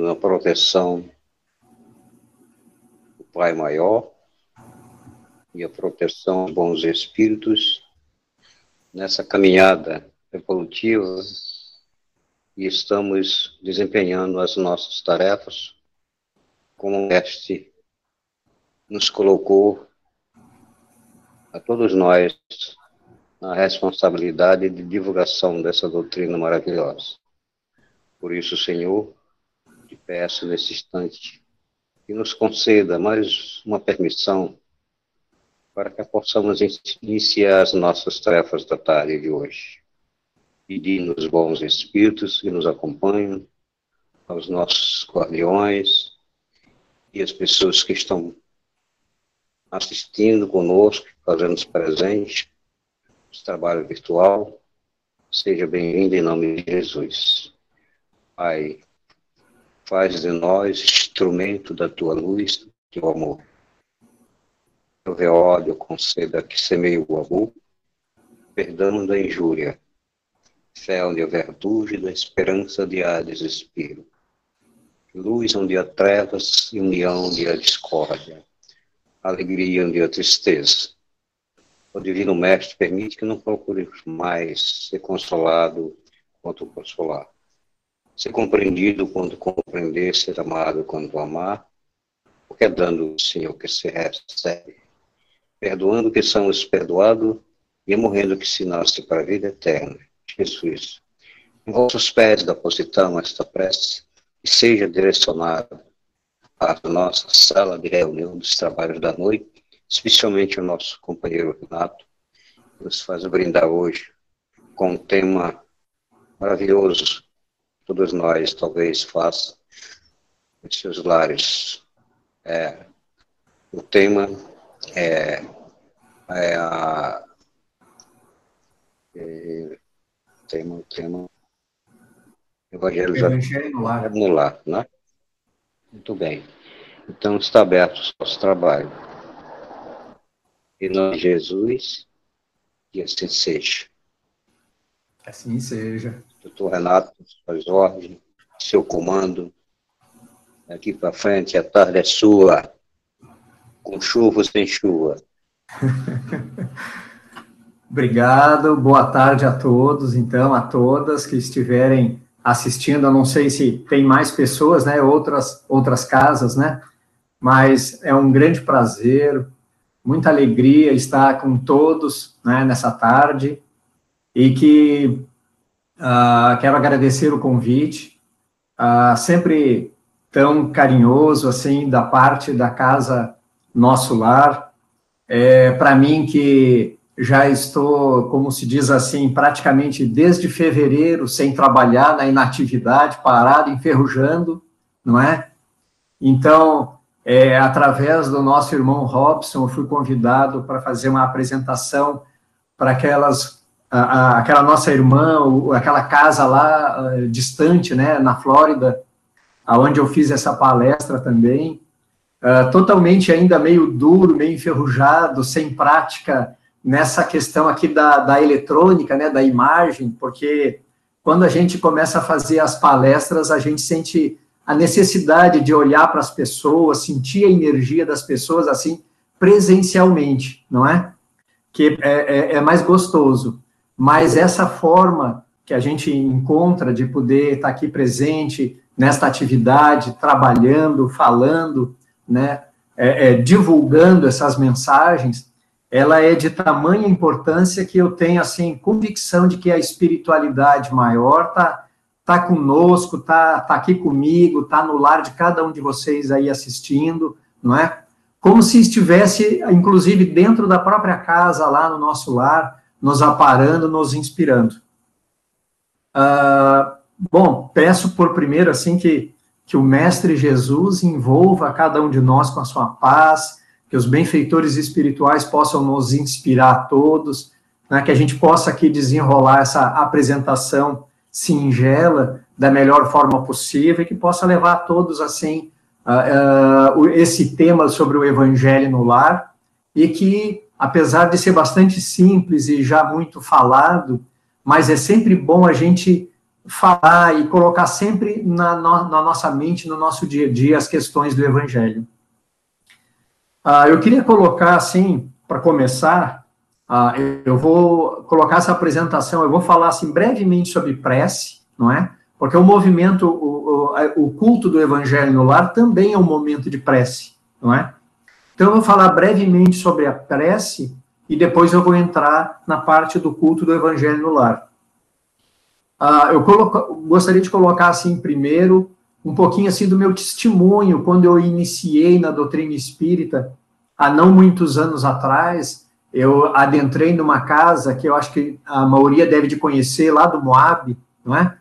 na proteção do Pai Maior e a proteção dos bons espíritos nessa caminhada evolutiva e estamos desempenhando as nossas tarefas como o Mestre nos colocou a todos nós na responsabilidade de divulgação dessa doutrina maravilhosa. Por isso, Senhor, peço nesse instante que nos conceda mais uma permissão para que possamos iniciar as nossas tarefas da tarde de hoje. Pedindo os bons espíritos que nos acompanham, aos nossos guardiões e as pessoas que estão assistindo conosco, fazendo-nos presente, esse trabalho virtual. Seja bem-vindo em nome de Jesus. Pai, faz de nós instrumento da tua luz, do teu amor. Eu ve ódio, conceda que semeie o amor, perdão da injúria, fé onde houver dúvida, esperança de há desespero, luz onde há trevas e união onde há discórdia, alegria onde há tristeza. O Divino Mestre permite que não procure mais ser consolado quanto consolar, ser compreendido quando compreender, ser amado quando amar, porque é dando, Senhor, que se recebe perdoando que somos perdoados e morrendo que se nasce para a vida eterna. Jesus, em vossos pés depositamos esta prece e seja direcionada a nossa sala de reunião dos trabalhos da noite, especialmente o nosso companheiro Renato, que nos faz brindar hoje com um tema maravilhoso, todos nós talvez façam em seus lares. É, o tema é, é a é, tema, tema Evangelho, Evangelho no lar. no lar, né? Muito bem. Então está aberto o nosso trabalho. Em nome de Jesus, e assim seja. Assim seja. Doutor Renato, suas ordens, seu comando. Daqui para frente, a tarde é sua com chuva ou sem chuva. Obrigado, boa tarde a todos, então, a todas que estiverem assistindo. Eu não sei se tem mais pessoas, né, outras, outras casas, né, mas é um grande prazer, muita alegria estar com todos, né, nessa tarde, e que uh, quero agradecer o convite, uh, sempre tão carinhoso, assim, da parte da Casa nosso lar. É, Para mim, que já estou, como se diz assim, praticamente desde fevereiro sem trabalhar na inatividade, parado, enferrujando, não é? Então, é, através do nosso irmão Robson, eu fui convidado para fazer uma apresentação para aquelas, a, a, aquela nossa irmã, aquela casa lá uh, distante, né, na Flórida, aonde eu fiz essa palestra também uh, totalmente ainda meio duro, meio enferrujado, sem prática nessa questão aqui da, da eletrônica, né, da imagem, porque quando a gente começa a fazer as palestras, a gente sente a necessidade de olhar para as pessoas, sentir a energia das pessoas assim presencialmente, não é? Que é, é, é mais gostoso. Mas essa forma que a gente encontra de poder estar aqui presente nesta atividade, trabalhando, falando, né, é, é, divulgando essas mensagens, ela é de tamanha importância que eu tenho assim convicção de que a espiritualidade maior tá tá conosco, tá tá aqui comigo, tá no lar de cada um de vocês aí assistindo, não é? Como se estivesse, inclusive, dentro da própria casa, lá no nosso lar, nos aparando, nos inspirando. Uh, bom, peço por primeiro, assim, que que o Mestre Jesus envolva cada um de nós com a sua paz, que os benfeitores espirituais possam nos inspirar a todos, né, que a gente possa aqui desenrolar essa apresentação singela da melhor forma possível e que possa levar a todos, assim, uh, uh, esse tema sobre o Evangelho no lar e que, apesar de ser bastante simples e já muito falado, mas é sempre bom a gente falar e colocar sempre na, no, na nossa mente, no nosso dia a dia, as questões do Evangelho. Ah, eu queria colocar, assim, para começar, ah, eu vou colocar essa apresentação, eu vou falar, assim, brevemente sobre prece, não é? Porque o movimento, o, o, o culto do Evangelho no lar também é um momento de prece, não é? Então, eu vou falar brevemente sobre a prece e depois eu vou entrar na parte do culto do Evangelho no lar. Uh, eu coloco, gostaria de colocar assim primeiro um pouquinho assim do meu testemunho quando eu iniciei na doutrina espírita há não muitos anos atrás. Eu adentrei numa casa que eu acho que a maioria deve de conhecer lá do Moab, não é?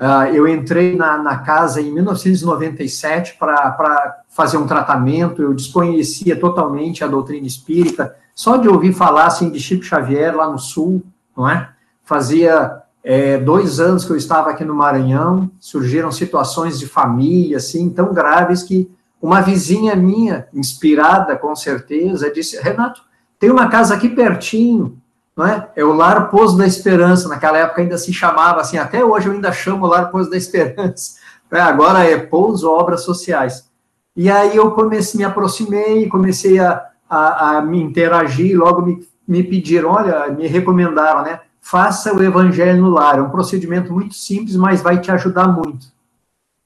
Uh, eu entrei na, na, casa em 1997 para fazer um tratamento. Eu desconhecia totalmente a doutrina espírita, só de ouvir falar assim de Chico Xavier lá no Sul, não é? Fazia é, dois anos que eu estava aqui no Maranhão, surgiram situações de família, assim, tão graves que uma vizinha minha, inspirada com certeza, disse: Renato, tem uma casa aqui pertinho, não é? É o Lar Pouso da Esperança. Naquela época ainda se chamava assim, até hoje eu ainda chamo Lar Pouso da Esperança. É, agora é Pouso Obras Sociais. E aí eu comecei, me aproximei, comecei a, a, a me interagir, logo me, me pediram, olha, me recomendaram, né? faça o evangelho no lar. É um procedimento muito simples, mas vai te ajudar muito.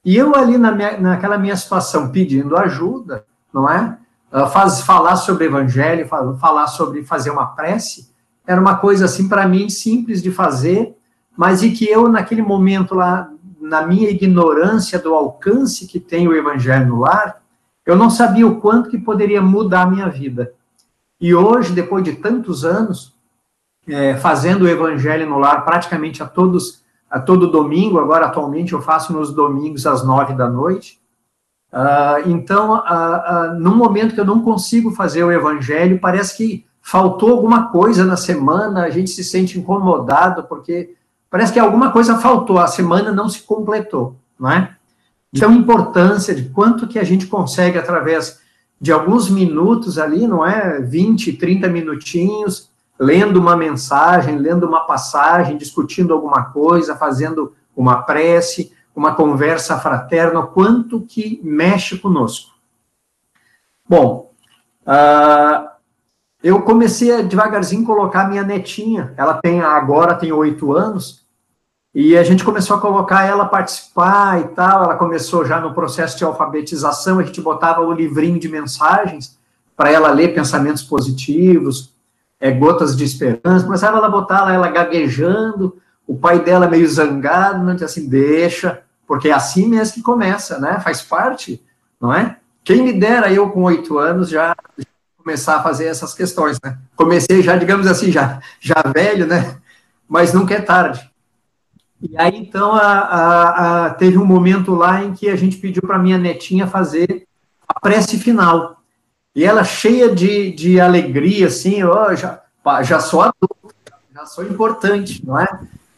E eu ali na minha, naquela minha situação pedindo ajuda, não é? Ah, faz, falar sobre evangelho, falar sobre fazer uma prece, era uma coisa assim para mim simples de fazer, mas e que eu naquele momento lá, na minha ignorância do alcance que tem o evangelho no lar, eu não sabia o quanto que poderia mudar a minha vida. E hoje, depois de tantos anos, é, fazendo o evangelho no lar praticamente a todos a todo domingo. Agora, atualmente, eu faço nos domingos às nove da noite. Uh, então, uh, uh, num momento que eu não consigo fazer o evangelho, parece que faltou alguma coisa na semana, a gente se sente incomodado, porque parece que alguma coisa faltou, a semana não se completou, não é? Então, a importância de quanto que a gente consegue, através de alguns minutos ali, não é? 20, 30 minutinhos, lendo uma mensagem, lendo uma passagem, discutindo alguma coisa, fazendo uma prece, uma conversa fraterna, quanto que mexe conosco. Bom, uh, eu comecei a devagarzinho colocar minha netinha, ela tem agora tem oito anos, e a gente começou a colocar ela participar e tal, ela começou já no processo de alfabetização, a gente botava o livrinho de mensagens para ela ler pensamentos positivos, é, gotas de esperança, começava ela a botar ela gaguejando, o pai dela meio zangado, não disse assim, deixa, porque é assim mesmo que começa, né? Faz parte, não é? Quem me dera eu com oito anos já começar a fazer essas questões, né? Comecei já, digamos assim, já, já velho, né? Mas nunca é tarde. E aí, então, a, a, a, teve um momento lá em que a gente pediu para minha netinha fazer a prece final. E ela cheia de, de alegria, assim, oh, já, já sou adulto, já sou importante, não é?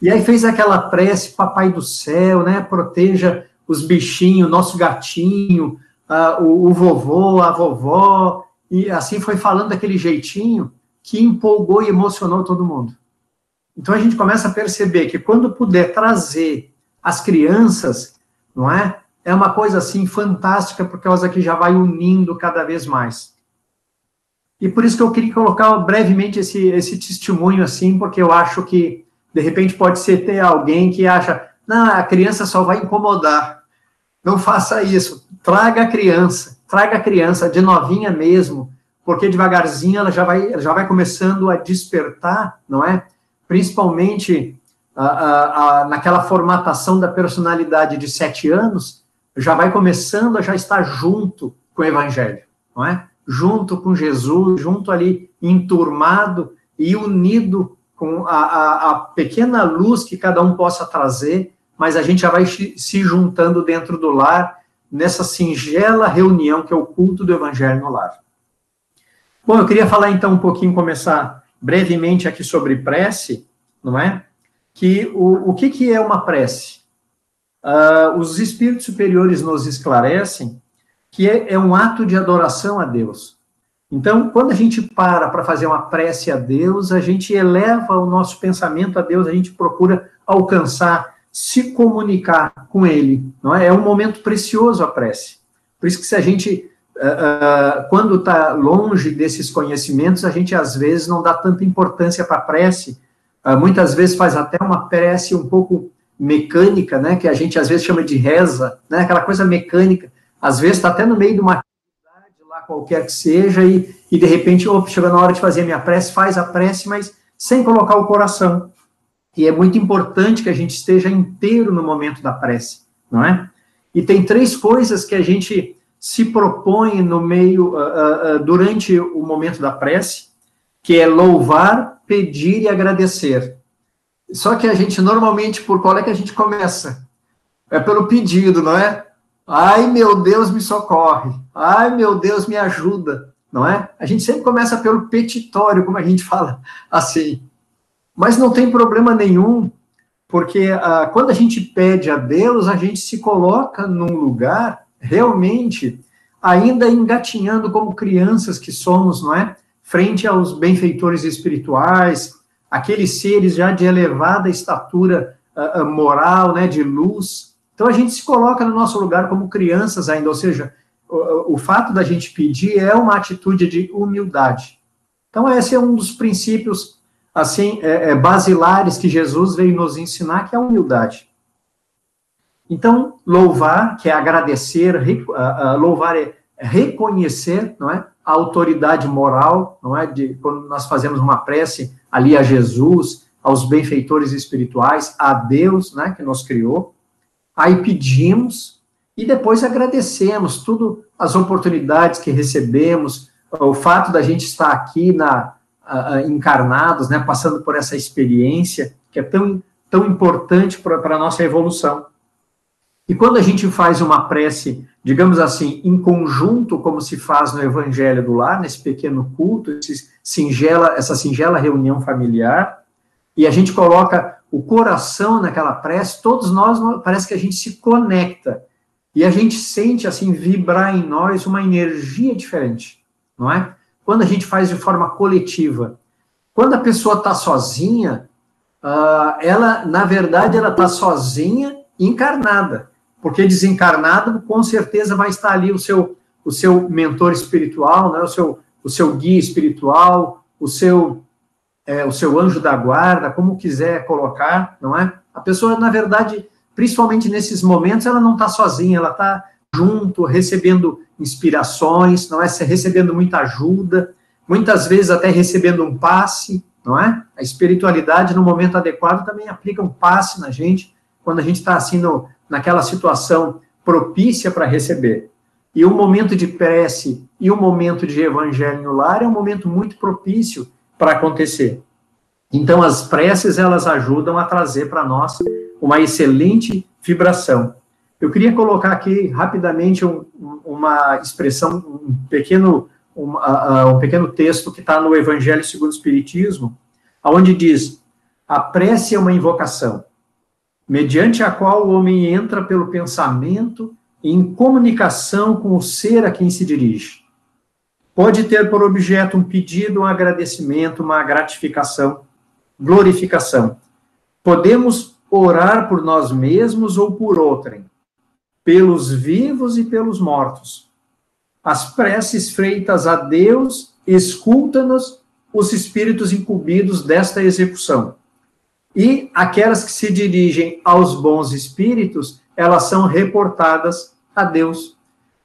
E aí fez aquela prece, papai do céu, né? Proteja os bichinhos, nosso gatinho, uh, o, o vovô, a vovó, e assim foi falando daquele jeitinho que empolgou e emocionou todo mundo. Então a gente começa a perceber que quando puder trazer as crianças, não é? é uma coisa assim fantástica, por causa que já vai unindo cada vez mais. E por isso que eu queria colocar brevemente esse, esse testemunho assim, porque eu acho que, de repente, pode ser ter alguém que acha, não, a criança só vai incomodar. Não faça isso. Traga a criança, traga a criança de novinha mesmo, porque devagarzinho ela já vai, já vai começando a despertar, não é? Principalmente naquela formatação da personalidade de sete anos, já vai começando a já estar junto com o evangelho, não é? Junto com Jesus, junto ali, enturmado e unido com a, a pequena luz que cada um possa trazer, mas a gente já vai se juntando dentro do lar, nessa singela reunião que é o culto do evangelho no lar. Bom, eu queria falar então um pouquinho, começar brevemente aqui sobre prece, não é? Que o, o que, que é uma prece? uh, os espíritos superiores nos esclarecem que é, é um ato de adoração a Deus. Então, quando a gente para para fazer uma prece a Deus, a gente eleva o nosso pensamento a Deus, a gente procura alcançar se comunicar com Ele, não é? É um momento precioso a prece. Por isso que se a gente, uh, uh, quando está longe desses conhecimentos, a gente às vezes não dá tanta importância para a prece, uh, muitas vezes faz até uma prece um pouco mecânica, né, que a gente às vezes chama de reza, né, aquela coisa mecânica, às vezes está até no meio de uma atividade lá qualquer que seja, e, e de repente, opa, chega na hora de fazer a minha prece, faz a prece, mas sem colocar o coração. E é muito importante que a gente esteja inteiro no momento da prece, não é? E tem três coisas que a gente se propõe no meio, uh, uh, durante o momento da prece, que é louvar, pedir e agradecer. Só que a gente normalmente, por qual é que a gente começa? É pelo pedido, não é? Ai, meu Deus, me socorre. Ai, meu Deus, me ajuda, não é? A gente sempre começa pelo petitório, como a gente fala assim. Mas não tem problema nenhum, porque ah, quando a gente pede a Deus, a gente se coloca num lugar realmente ainda engatinhando como crianças que somos, não é? Frente aos benfeitores espirituais, aqueles seres já de elevada estatura uh, moral, né, de luz. Então a gente se coloca no nosso lugar como crianças ainda, ou seja, o, o fato da gente pedir é uma atitude de humildade. Então esse é um dos princípios assim é, é, basilares que Jesus veio nos ensinar, que é a humildade. Então louvar, que é agradecer, uh, uh, louvar é reconhecer, não é, a autoridade moral, não é, de quando nós fazemos uma prece ali a Jesus, aos benfeitores espirituais, a Deus, né, que nos criou. Aí pedimos e depois agradecemos tudo as oportunidades que recebemos, o fato da gente estar aqui na uh, encarnados, né, passando por essa experiência que é tão tão importante para a nossa evolução. E quando a gente faz uma prece, digamos assim, em conjunto, como se faz no Evangelho do Lar, nesse pequeno culto, esse singela, essa singela reunião familiar, e a gente coloca o coração naquela prece, todos nós, parece que a gente se conecta, e a gente sente, assim, vibrar em nós uma energia diferente, não é? Quando a gente faz de forma coletiva. Quando a pessoa está sozinha, uh, ela, na verdade, ela está sozinha encarnada porque desencarnado, com certeza vai estar ali o seu, o seu mentor espiritual, né, o, seu, o seu guia espiritual, o seu, é, o seu anjo da guarda, como quiser colocar, não é? A pessoa, na verdade, principalmente nesses momentos, ela não está sozinha, ela está junto, recebendo inspirações, não é? Recebendo muita ajuda, muitas vezes até recebendo um passe, não é? A espiritualidade, no momento adequado, também aplica um passe na gente, quando a gente está assim no, naquela situação propícia para receber. E o momento de prece e o momento de evangelho no lar é um momento muito propício para acontecer. Então, as preces, elas ajudam a trazer para nós uma excelente vibração. Eu queria colocar aqui rapidamente um, uma expressão, um pequeno, um, uh, um pequeno texto que está no Evangelho segundo o Espiritismo, onde diz: a prece é uma invocação mediante a qual o homem entra pelo pensamento em comunicação com o ser a quem se dirige. Pode ter por objeto um pedido, um agradecimento, uma gratificação, glorificação. Podemos orar por nós mesmos ou por outrem, pelos vivos e pelos mortos. As preces feitas a Deus escuta-nos os espíritos incumbidos desta execução e aquelas que se dirigem aos bons espíritos, elas são reportadas a Deus.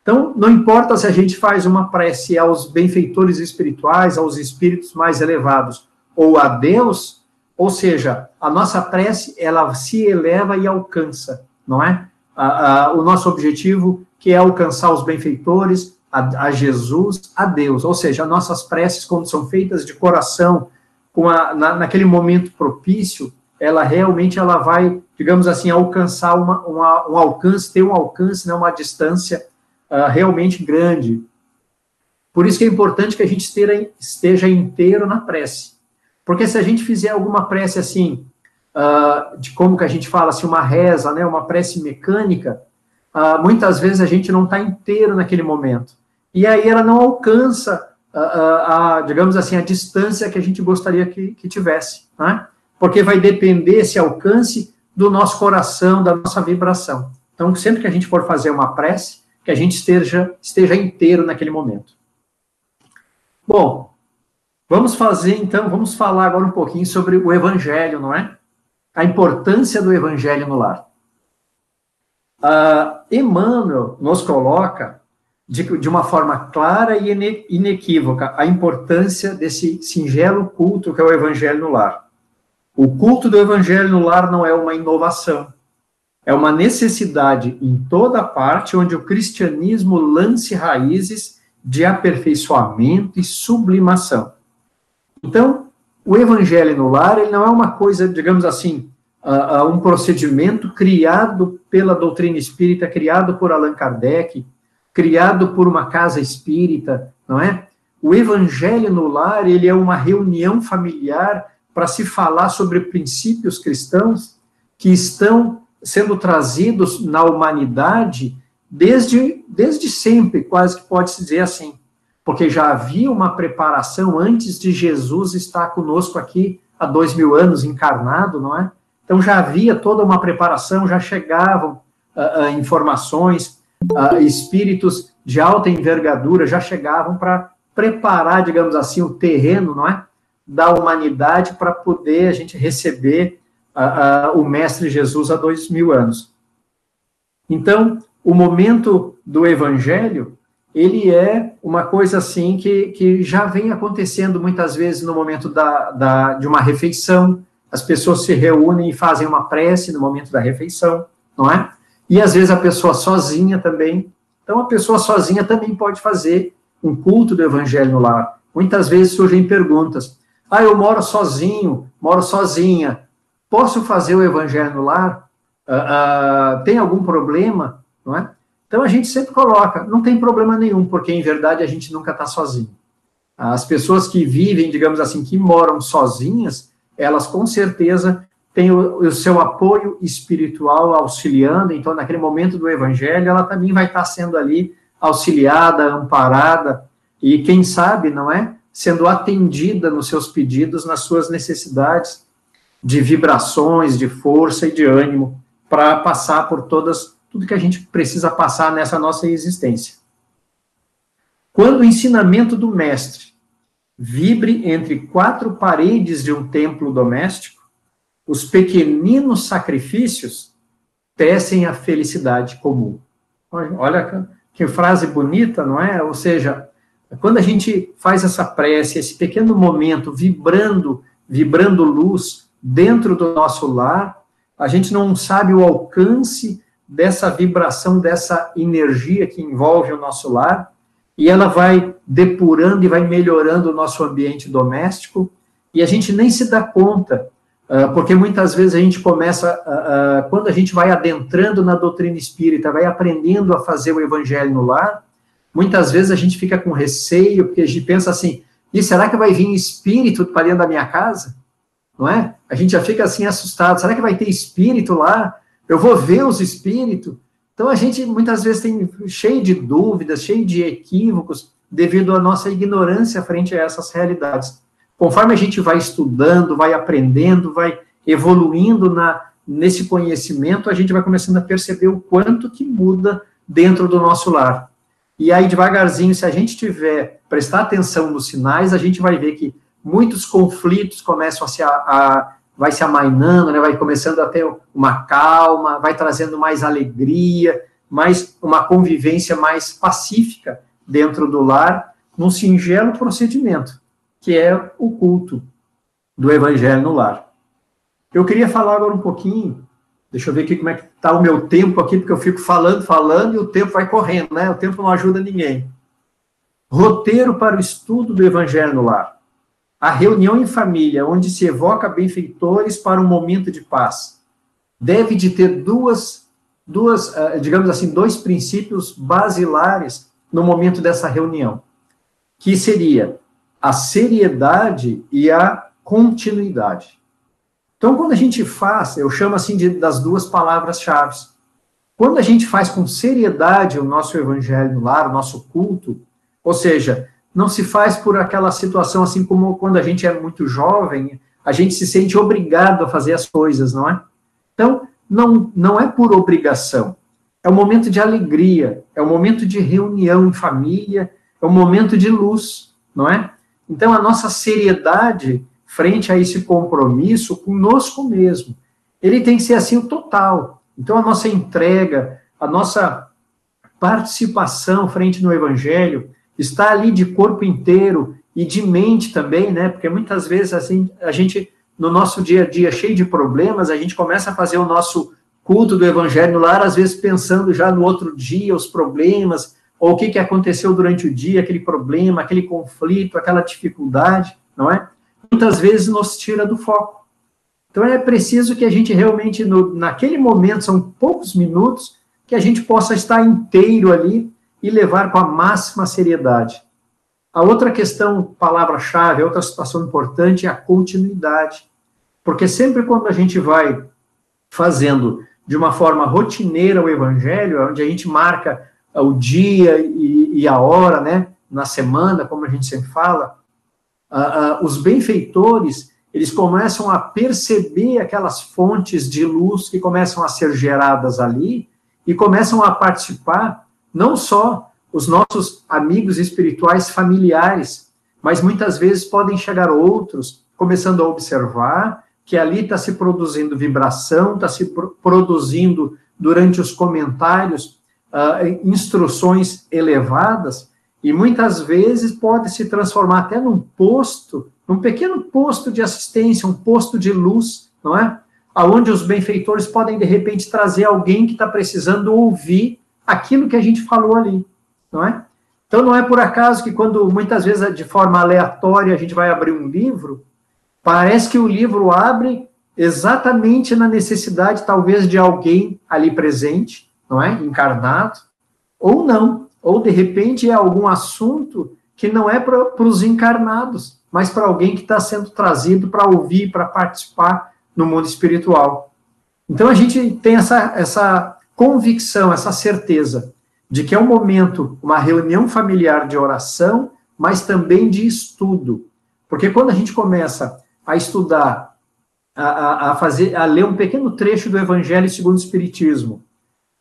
Então, não importa se a gente faz uma prece aos benfeitores espirituais, aos espíritos mais elevados, ou a Deus, ou seja, a nossa prece, ela se eleva e alcança, não é? A, a, o nosso objetivo, que é alcançar os benfeitores, a, a, Jesus, a Deus. Ou seja, nossas preces, quando são feitas de coração, com a, na, naquele momento propício, ela realmente ela vai, digamos assim, alcançar uma, uma um alcance, ter um alcance, né, uma distância uh, realmente grande. Por isso que é importante que a gente esteja, esteja inteiro na prece. Porque se a gente fizer alguma prece assim, uh, de como que a gente fala, assim, uma reza, né, uma prece mecânica, uh, muitas vezes a gente não está inteiro naquele momento. E aí ela não alcança, a, a, digamos assim, a distância que a gente gostaria que, que tivesse, né? porque vai depender esse alcance do nosso coração, da nossa vibração. Então, sempre que a gente for fazer uma prece, que a gente esteja, esteja inteiro naquele momento. Bom, vamos fazer então, vamos falar agora um pouquinho sobre o evangelho, não é? A importância do evangelho no lar. Uh, Emmanuel nos coloca de, de uma forma clara e inequívoca a importância desse singelo culto que é o evangelho no lar. O culto do evangelho no lar não é uma inovação, é uma necessidade em toda parte onde o cristianismo lance raízes de aperfeiçoamento e sublimação. Então, o evangelho no lar ele não é uma coisa, digamos assim, uh, um procedimento criado pela doutrina espírita, criado por Allan Kardec, criado por uma casa espírita, não é? O evangelho no lar, ele é uma reunião familiar para se falar sobre princípios cristãos que estão sendo trazidos na humanidade desde, desde sempre, quase que pode-se dizer assim, porque já havia uma preparação antes de Jesus estar conosco aqui há dois mil anos encarnado, não é? Então já havia toda uma preparação, já chegavam uh, uh, informações, uh, espíritos de alta envergadura já chegavam para preparar, digamos assim, o terreno, não é? Da humanidade para poder a gente receber o Mestre Jesus há dois mil anos. Então, o momento do Evangelho, ele é uma coisa assim que, que já vem acontecendo muitas vezes no momento da, da, de uma refeição, as pessoas se reúnem e fazem uma prece no momento da refeição, não é? E às vezes a pessoa sozinha também. Então, a pessoa sozinha também pode fazer um culto do evangelho no lar. Muitas vezes surgem perguntas. Ah, eu moro sozinho, moro sozinha. Posso fazer o evangelho no lar? Uh, uh, tem algum problema? Não é? Então a gente sempre coloca, não tem problema nenhum, porque em verdade a gente nunca está sozinho. As pessoas que vivem, digamos assim, que moram sozinhas, elas com certeza tem o, o, seu apoio espiritual auxiliando, então, naquele momento do evangelho, ela também vai estar sendo ali auxiliada, amparada, e quem sabe, não é? Sendo atendida nos seus pedidos, nas suas necessidades de vibrações, de força e de ânimo, para passar por todas, tudo que a gente precisa passar nessa nossa existência. Quando o ensinamento do mestre vibre entre quatro paredes de um templo doméstico, os pequeninos sacrifícios tecem a felicidade comum. Olha que frase bonita, não é? Ou seja, quando a gente faz essa prece, esse pequeno momento vibrando, vibrando luz dentro do nosso lar, a gente não sabe o alcance dessa vibração, dessa energia que envolve o nosso lar, e ela vai depurando e vai melhorando o nosso ambiente doméstico, e a gente nem se dá conta ah, porque muitas vezes a gente começa, ah, ah, quando a gente vai adentrando na doutrina espírita, vai aprendendo a fazer o evangelho no lar, muitas vezes a gente fica com receio, porque a gente pensa assim, e será que vai vir espírito para dentro da minha casa? Não é? A gente já fica assim assustado, será que vai ter espírito lá? Eu vou ver os espíritos? Então a gente muitas vezes tem cheio de dúvidas, cheio de equívocos, devido à nossa ignorância frente a essas realidades. Conforme a gente vai estudando, vai aprendendo, vai evoluindo na, nesse conhecimento, a gente vai começando a perceber o quanto que muda dentro do nosso lar. E aí, devagarzinho, se a gente tiver, prestar atenção nos sinais, a gente vai ver que muitos conflitos começam a se, a, a vai se amainando, né, vai começando a ter uma calma, vai trazendo mais alegria, mais uma convivência mais pacífica dentro do lar, num singelo procedimento que é o culto do evangelho no lar. Eu queria falar agora um pouquinho, deixa eu ver aqui como é que está o meu tempo aqui, porque eu fico falando, falando e o tempo vai correndo, né? O tempo não ajuda ninguém. Roteiro para o estudo do evangelho no lar. A reunião em família, onde se evoca benfeitores para um momento de paz, deve de ter duas, duas, ah, digamos assim, dois princípios basilares no momento dessa reunião, que seria a seriedade e a continuidade. Então, quando a gente faz, eu chamo assim de, das duas palavras-chave. Quando a gente faz com seriedade o nosso evangelho no lar, o nosso culto, ou seja, não se faz por aquela situação assim como quando a gente é muito jovem, a gente se sente obrigado a fazer as coisas, não é? Então, não, não é por obrigação, é um momento de alegria, é um momento de reunião em família, é um momento de luz, não é? Então, a nossa seriedade frente a esse compromisso conosco mesmo, ele tem que ser assim o total. Então, a nossa entrega, a nossa participação frente no Evangelho está ali de corpo inteiro e de mente também, né? Porque muitas vezes assim, a gente, no nosso dia a dia cheio de problemas, a gente começa a fazer o nosso culto do Evangelho lar, às vezes pensando já no outro dia os problemas, ou o que, que aconteceu durante o dia, aquele problema, aquele conflito, aquela dificuldade, não é? Muitas vezes nos tira do foco. Então é preciso que a gente realmente, no, naquele momento, são poucos minutos, que a gente possa estar inteiro ali e levar com a máxima seriedade. A outra questão, palavra-chave, outra situação importante é a continuidade. Porque sempre quando a gente vai fazendo de uma forma rotineira o evangelho, onde a gente marca o dia e, e a hora, né, na semana, como a gente sempre fala, uh, uh, os benfeitores, eles começam a perceber aquelas fontes de luz que começam a ser geradas ali e começam a participar, não só os nossos amigos espirituais familiares, mas muitas vezes podem chegar outros começando a observar que ali está se produzindo vibração, está se pro produzindo durante os comentários uh, instruções elevadas, e muitas vezes pode se transformar até num posto, num pequeno posto de assistência, um posto de luz, não é? Aonde os benfeitores podem de repente trazer alguém que está precisando ouvir aquilo que a gente falou ali, não é? Então não é por acaso que quando muitas vezes de forma aleatória a gente vai abrir um livro, Parece que o livro abre exatamente na necessidade, talvez, de alguém ali presente, não é? Encarnado, ou não. Ou, de repente, é algum assunto que não é para os encarnados, mas para alguém que está sendo trazido para ouvir, para participar no mundo espiritual. Então, a gente tem essa, essa convicção, essa certeza de que é um momento, uma reunião familiar de oração, mas também de estudo. Porque quando a gente começa a estudar, a, a, fazer, a ler um pequeno trecho do Evangelho segundo o Espiritismo.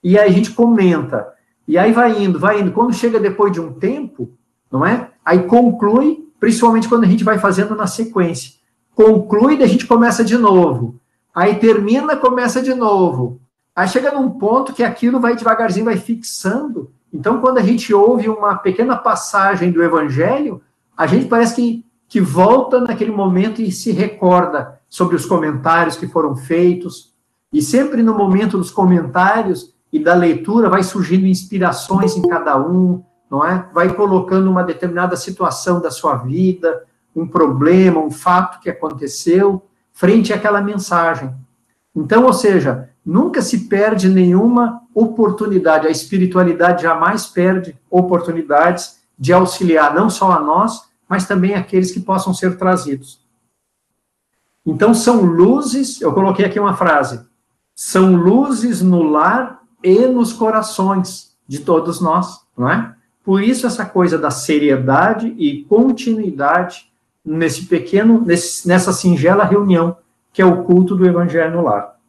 E aí a gente comenta. E aí vai indo, vai indo. Quando chega depois de um tempo, não é? Aí conclui, principalmente quando a gente vai fazendo na sequência. Conclui e a gente começa de novo. Aí termina, começa de novo. Aí chega num ponto que aquilo vai devagarzinho, vai fixando. Então, quando a gente ouve uma pequena passagem do Evangelho, a gente parece que que volta naquele momento e se recorda sobre os comentários que foram feitos. E sempre no momento dos comentários e da leitura vai surgindo inspirações em cada um, não é? Vai colocando uma determinada situação da sua vida, um problema, um fato que aconteceu, frente àquela mensagem. Então, ou seja, nunca se perde nenhuma oportunidade, a espiritualidade jamais perde oportunidades de auxiliar não só a nós, mas também aqueles que possam ser trazidos. Então, são luzes, eu coloquei aqui uma frase, são luzes no lar e nos corações de todos nós, não é? Por isso, essa coisa da seriedade e continuidade nesse pequeno, nesse, nessa singela reunião, que é o culto do Evangelho no lar.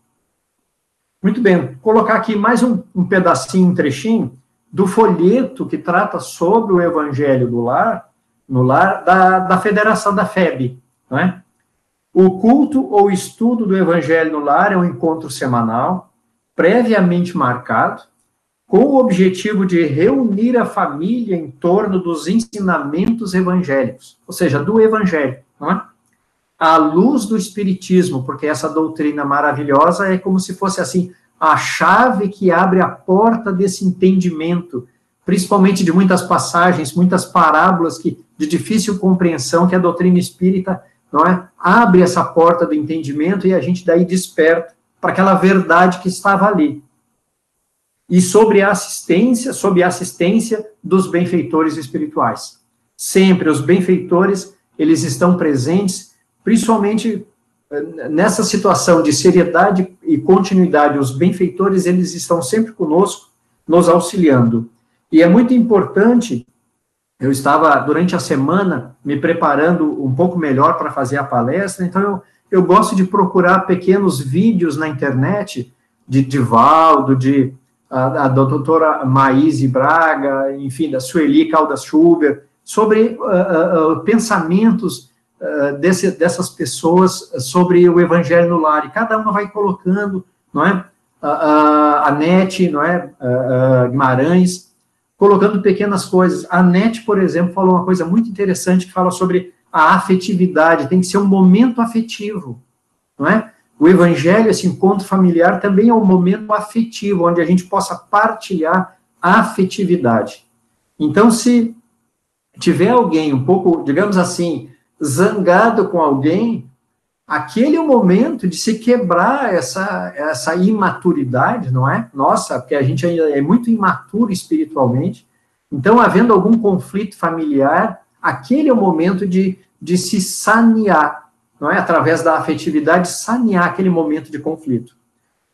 Muito bem, colocar aqui mais um, um pedacinho, um trechinho, do folheto que trata sobre o Evangelho do lar, no lar da, da federação da FEB, não é? O culto ou estudo do Evangelho no lar é um encontro semanal, previamente marcado, com o objetivo de reunir a família em torno dos ensinamentos evangélicos, ou seja, do Evangelho, não é? À luz do Espiritismo, porque essa doutrina maravilhosa é como se fosse assim a chave que abre a porta desse entendimento, principalmente de muitas passagens, muitas parábolas que de difícil compreensão que a doutrina espírita não é abre essa porta do entendimento e a gente daí desperta para aquela verdade que estava ali. E sobre a assistência, sob a assistência dos benfeitores espirituais. Sempre os benfeitores, eles estão presentes, principalmente eh, nessa situação de seriedade e continuidade, os benfeitores, eles estão sempre conosco, nos auxiliando. E é muito importante eu estava, durante a semana, me preparando um pouco melhor para fazer a palestra, então eu, eu gosto de procurar pequenos vídeos na internet de Divaldo, de a, a doutora Maíse Braga, enfim, da Sueli Caldas Schubert, sobre uh, uh, pensamentos uh, desse, dessas pessoas sobre o Evangelho no lar, e cada uma vai colocando, não é? A, a Nete, não é? Guimarães, colocando pequenas coisas. A Nete, por exemplo, falou uma coisa muito interessante que fala sobre a afetividade, tem que ser um momento afetivo, não é? O evangelho, esse encontro familiar, também é um momento afetivo, onde a gente possa partilhar a afetividade. Então, se tiver alguém um pouco, digamos assim, zangado com alguém, aquele é o momento de se quebrar essa, essa imaturidade, não é? Nossa, porque a gente ainda é muito imaturo espiritualmente. Então, havendo algum conflito familiar, aquele é o momento de, de se sanear, não é? Através da afetividade, sanear aquele momento de conflito.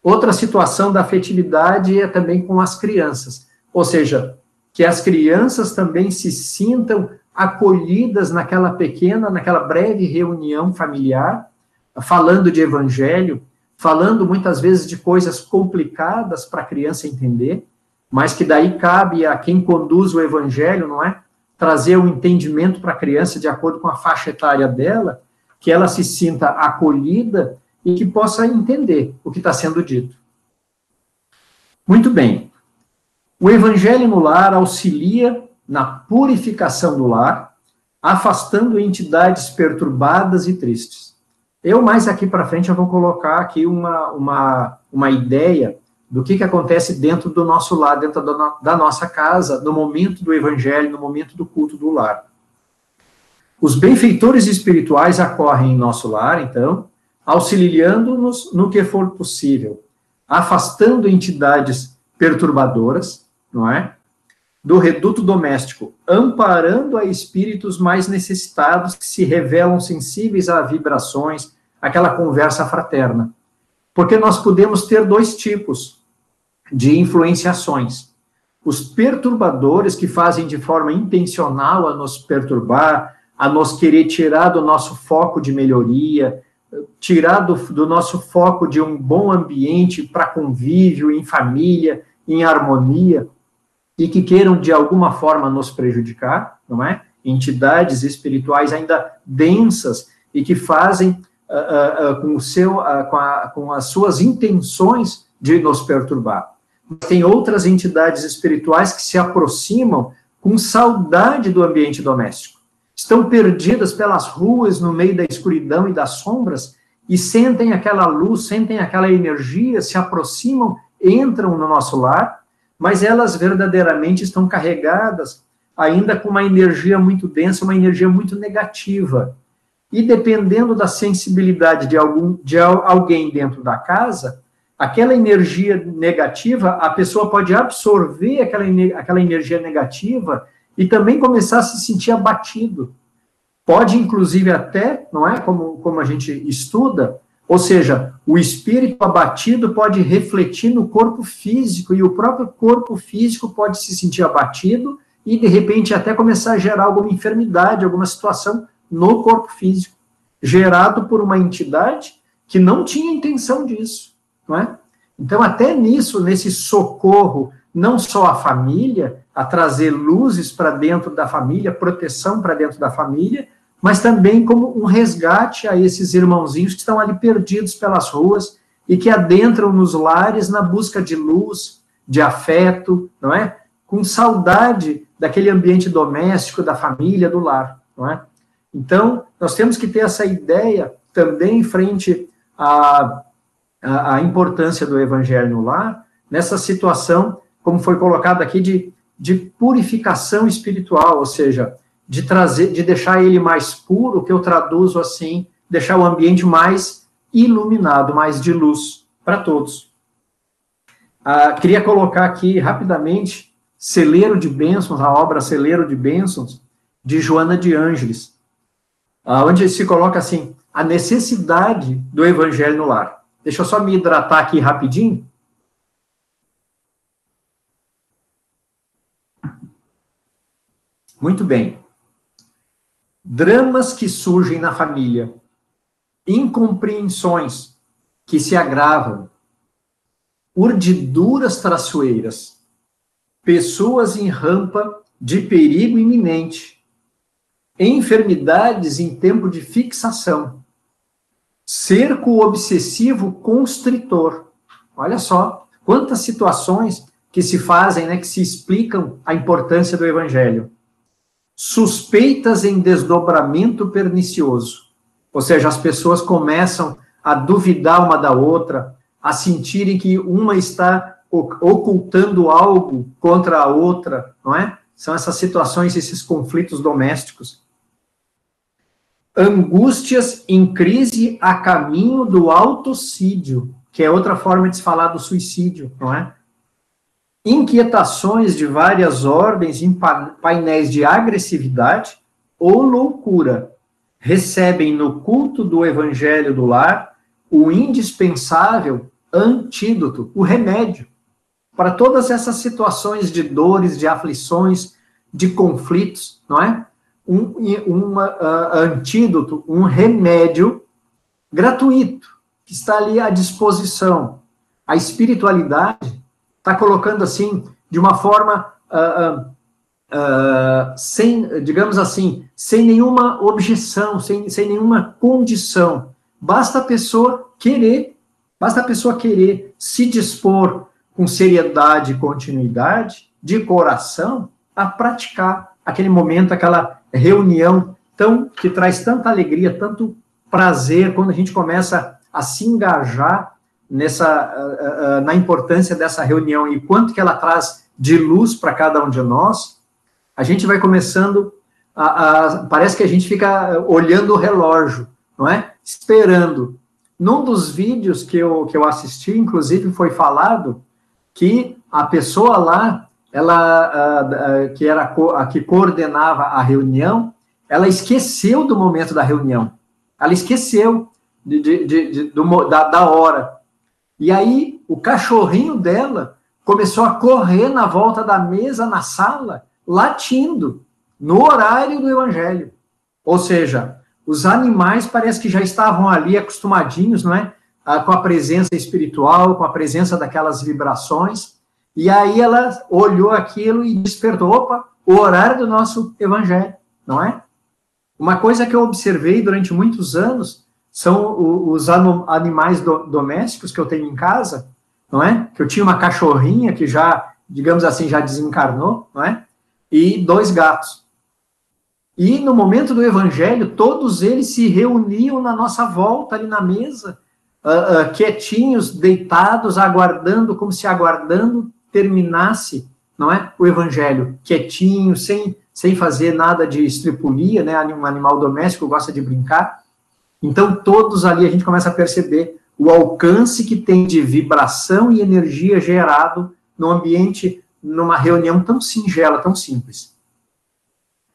Outra situação da afetividade é também com as crianças, ou seja, que as crianças também se sintam acolhidas naquela pequena, naquela breve reunião familiar, falando de evangelho, falando muitas vezes de coisas complicadas para a criança entender, mas que daí cabe a quem conduz o evangelho, não é? Trazer o um entendimento para a criança de acordo com a faixa etária dela que ela se sinta acolhida e que possa entender o que está sendo dito. Muito bem. O evangelho no lar auxilia na purificação do lar, afastando entidades perturbadas e tristes. Eu, mais aqui para frente, eu vou colocar aqui uma, uma, uma ideia do que, que acontece dentro do nosso lar, dentro da, da nossa casa, no momento do evangelho, no momento do culto do lar. Os benfeitores espirituais acorrem em nosso lar, então, auxiliando-nos no que for possível, afastando entidades perturbadoras, não é? Do reduto doméstico, amparando a espíritos mais necessitados que se revelam sensíveis a vibrações, aquela conversa fraterna. Porque nós podemos ter dois tipos de influenciações. Os perturbadores que fazem de forma intencional a nos perturbar, a nos querer tirar do nosso foco de melhoria, tirar do, do nosso foco de um bom ambiente para convívio, em família, em harmonia, e que queiram de alguma forma nos prejudicar, não é? Entidades espirituais ainda densas e que fazem uh, uh, com, o seu, uh, com, a, com as suas intenções de nos perturbar. Tem outras entidades espirituais que se aproximam com saudade do ambiente doméstico estão perdidas pelas ruas no meio da escuridão e das sombras e sentem aquela luz, sentem aquela energia, se aproximam, entram no nosso lar, mas elas verdadeiramente estão carregadas ainda com uma energia muito densa, uma energia muito negativa. E dependendo da sensibilidade de algum de alguém dentro da casa, aquela energia negativa, a pessoa pode absorver aquela, aquela energia negativa e também começar a se sentir abatido. Pode, inclusive, até, não é? Como, como a gente estuda, ou seja, o espírito abatido pode refletir no corpo físico, e o próprio corpo físico pode se sentir abatido e, de repente, até começar a gerar alguma enfermidade, alguma situação no corpo físico, gerado por uma entidade que não tinha intenção disso, não é? Então, até nisso, nesse socorro, não só à família, a trazer luzes para dentro da família, proteção para dentro da família, mas também como um resgate a esses irmãozinhos que estão ali perdidos pelas ruas e que adentram nos lares na busca de luz, de afeto, não é? Com saudade daquele ambiente doméstico, da família, do lar, não é? Então, nós temos que ter essa ideia também frente à, à, à importância do evangelho no lar, nessa situação, como foi colocado aqui, de de purificação espiritual, ou seja, de trazer, de deixar ele mais puro, que eu traduzo assim, deixar o ambiente mais iluminado, mais de luz para todos. Ah, queria colocar aqui rapidamente Celeiro de Bênçãos, a obra Celeiro de Bênçãos, de Joana de Ângeles, ah, onde se coloca assim, a necessidade do evangelho no lar. Deixa eu só me hidratar aqui rapidinho. Muito bem. Dramas que surgem na família, incompreensões que se agravam, urdiduras traçoeiras, pessoas em rampa de perigo iminente, enfermidades em tempo de fixação, cerco obsessivo constritor. Olha só quantas situações que se fazem, né, que se explicam a importância do evangelho. Suspeitas em desdobramento pernicioso. Ou seja, as pessoas começam a duvidar uma da outra, a sentirem que uma está ocultando algo contra a outra, não é? São essas situações, esses conflitos domésticos. Angústias em crise a caminho do autocídio, que é outra forma de se falar do suicídio, não é? Inquietações de várias ordens em painéis de agressividade ou loucura recebem no culto do evangelho do lar o indispensável antídoto, o remédio para todas essas situações de dores, de aflições, de conflitos, não é? Um uma, uh, antídoto, um remédio gratuito que está ali à disposição. A espiritualidade está colocando assim de uma forma uh, uh, sem, digamos assim, sem nenhuma objeção, sem, sem nenhuma condição. Basta a pessoa querer, basta a pessoa querer se dispor com seriedade e continuidade, de coração, a praticar aquele momento, aquela reunião tão que traz tanta alegria, tanto prazer quando a gente começa a se engajar nessa uh, uh, na importância dessa reunião e quanto que ela traz de luz para cada um de nós, a gente vai começando a, a, parece que a gente fica olhando o relógio, não é? Esperando. Num dos vídeos que eu, que eu assisti, inclusive, foi falado que a pessoa lá, ela, que era a que coordenava a reunião, ela esqueceu do momento da reunião. Ela esqueceu de, de, de do, da, da hora. E aí, o cachorrinho dela começou a correr na volta da mesa, na sala, latindo, no horário do evangelho. Ou seja, os animais parece que já estavam ali acostumadinhos, não é? com a presença espiritual, com a presença daquelas vibrações. E aí ela olhou aquilo e despertou: opa, o horário do nosso evangelho, não é? Uma coisa que eu observei durante muitos anos são os animais domésticos que eu tenho em casa, não é? Que eu tinha uma cachorrinha que já, digamos assim, já desencarnou, não é? E dois gatos. E no momento do evangelho, todos eles se reuniam na nossa volta ali na mesa uh, uh, quietinhos, deitados, aguardando, como se aguardando terminasse, não é? O evangelho, quietinho, sem, sem fazer nada de estripulia, né? Um animal doméstico gosta de brincar. Então, todos ali a gente começa a perceber o alcance que tem de vibração e energia gerado no ambiente, numa reunião tão singela, tão simples.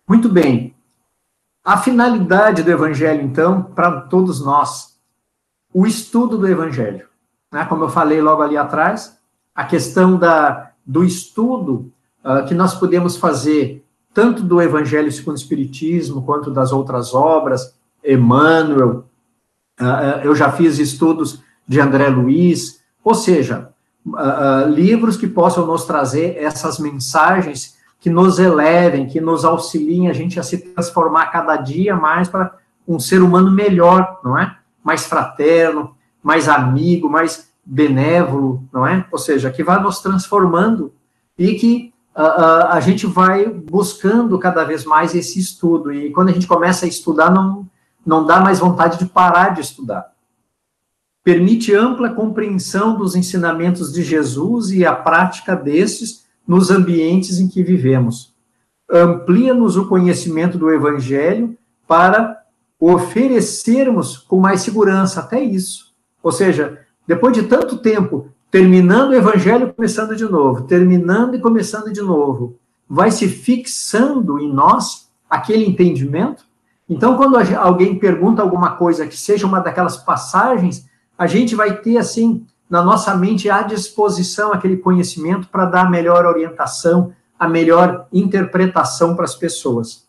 Muito bem. A finalidade do evangelho, então, para todos nós, o estudo do Evangelho. Né? Como eu falei logo ali atrás, a questão da, do estudo uh, que nós podemos fazer, tanto do Evangelho segundo o Espiritismo, quanto das outras obras, Emmanuel, uh, eu já fiz estudos de André Luiz, ou seja, uh, livros que possam nos trazer essas mensagens que nos elevem, que nos auxiliem a gente a se transformar cada dia mais para um ser humano melhor, não é? mais fraterno, mais amigo, mais benévolo, não é? Ou seja, que vai nos transformando e que uh, a gente vai buscando cada vez mais esse estudo. E quando a gente começa a estudar, não, não dá mais vontade de parar de estudar. Permite ampla compreensão dos ensinamentos de Jesus e a prática destes nos ambientes em que vivemos. Amplia-nos o conhecimento do Evangelho para oferecermos com mais segurança, até isso. Ou seja, depois de tanto tempo, terminando o evangelho, começando de novo, terminando e começando de novo, vai se fixando em nós aquele entendimento. Então, quando alguém pergunta alguma coisa que seja uma daquelas passagens, a gente vai ter, assim, na nossa mente à disposição aquele conhecimento para dar a melhor orientação, a melhor interpretação para as pessoas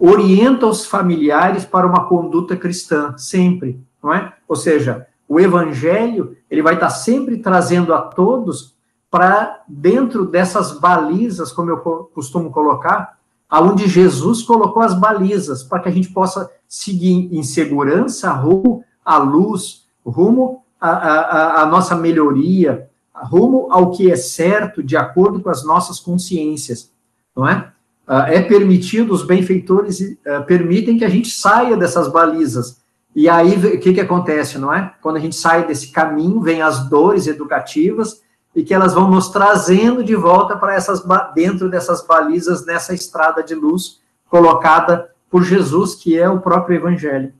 orienta os familiares para uma conduta cristã, sempre, não é? Ou seja, o evangelho, ele vai estar sempre trazendo a todos para dentro dessas balizas, como eu costumo colocar, aonde Jesus colocou as balizas, para que a gente possa seguir em segurança rumo à luz, rumo à, nossa melhoria, rumo ao que é certo, de acordo com as nossas consciências, não é? Ah, é permitido, os benfeitores uh, permitem que a gente saia dessas balizas. E aí, o que, que acontece, não é? Quando a gente sai desse caminho, vem as dores educativas e que elas vão nos trazendo de volta para essas dentro dessas balizas nessa estrada de luz colocada por Jesus, que é o próprio evangelho.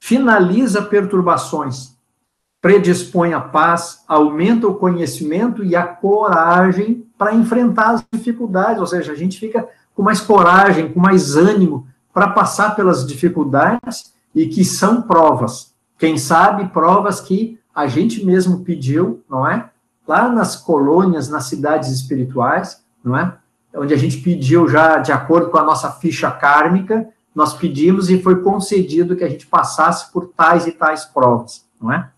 Finaliza perturbações, predispõe a paz, aumenta o conhecimento e a coragem para enfrentar as dificuldades, ou seja, a gente fica com mais coragem, com mais ânimo para passar pelas dificuldades e que são provas. Quem sabe provas que a gente mesmo pediu, não é? Lá nas colônias, nas cidades espirituais, não é? Onde a gente pediu já de acordo com a nossa ficha kármica, nós pedimos e foi concedido que a gente passasse por tais e tais provas, não é?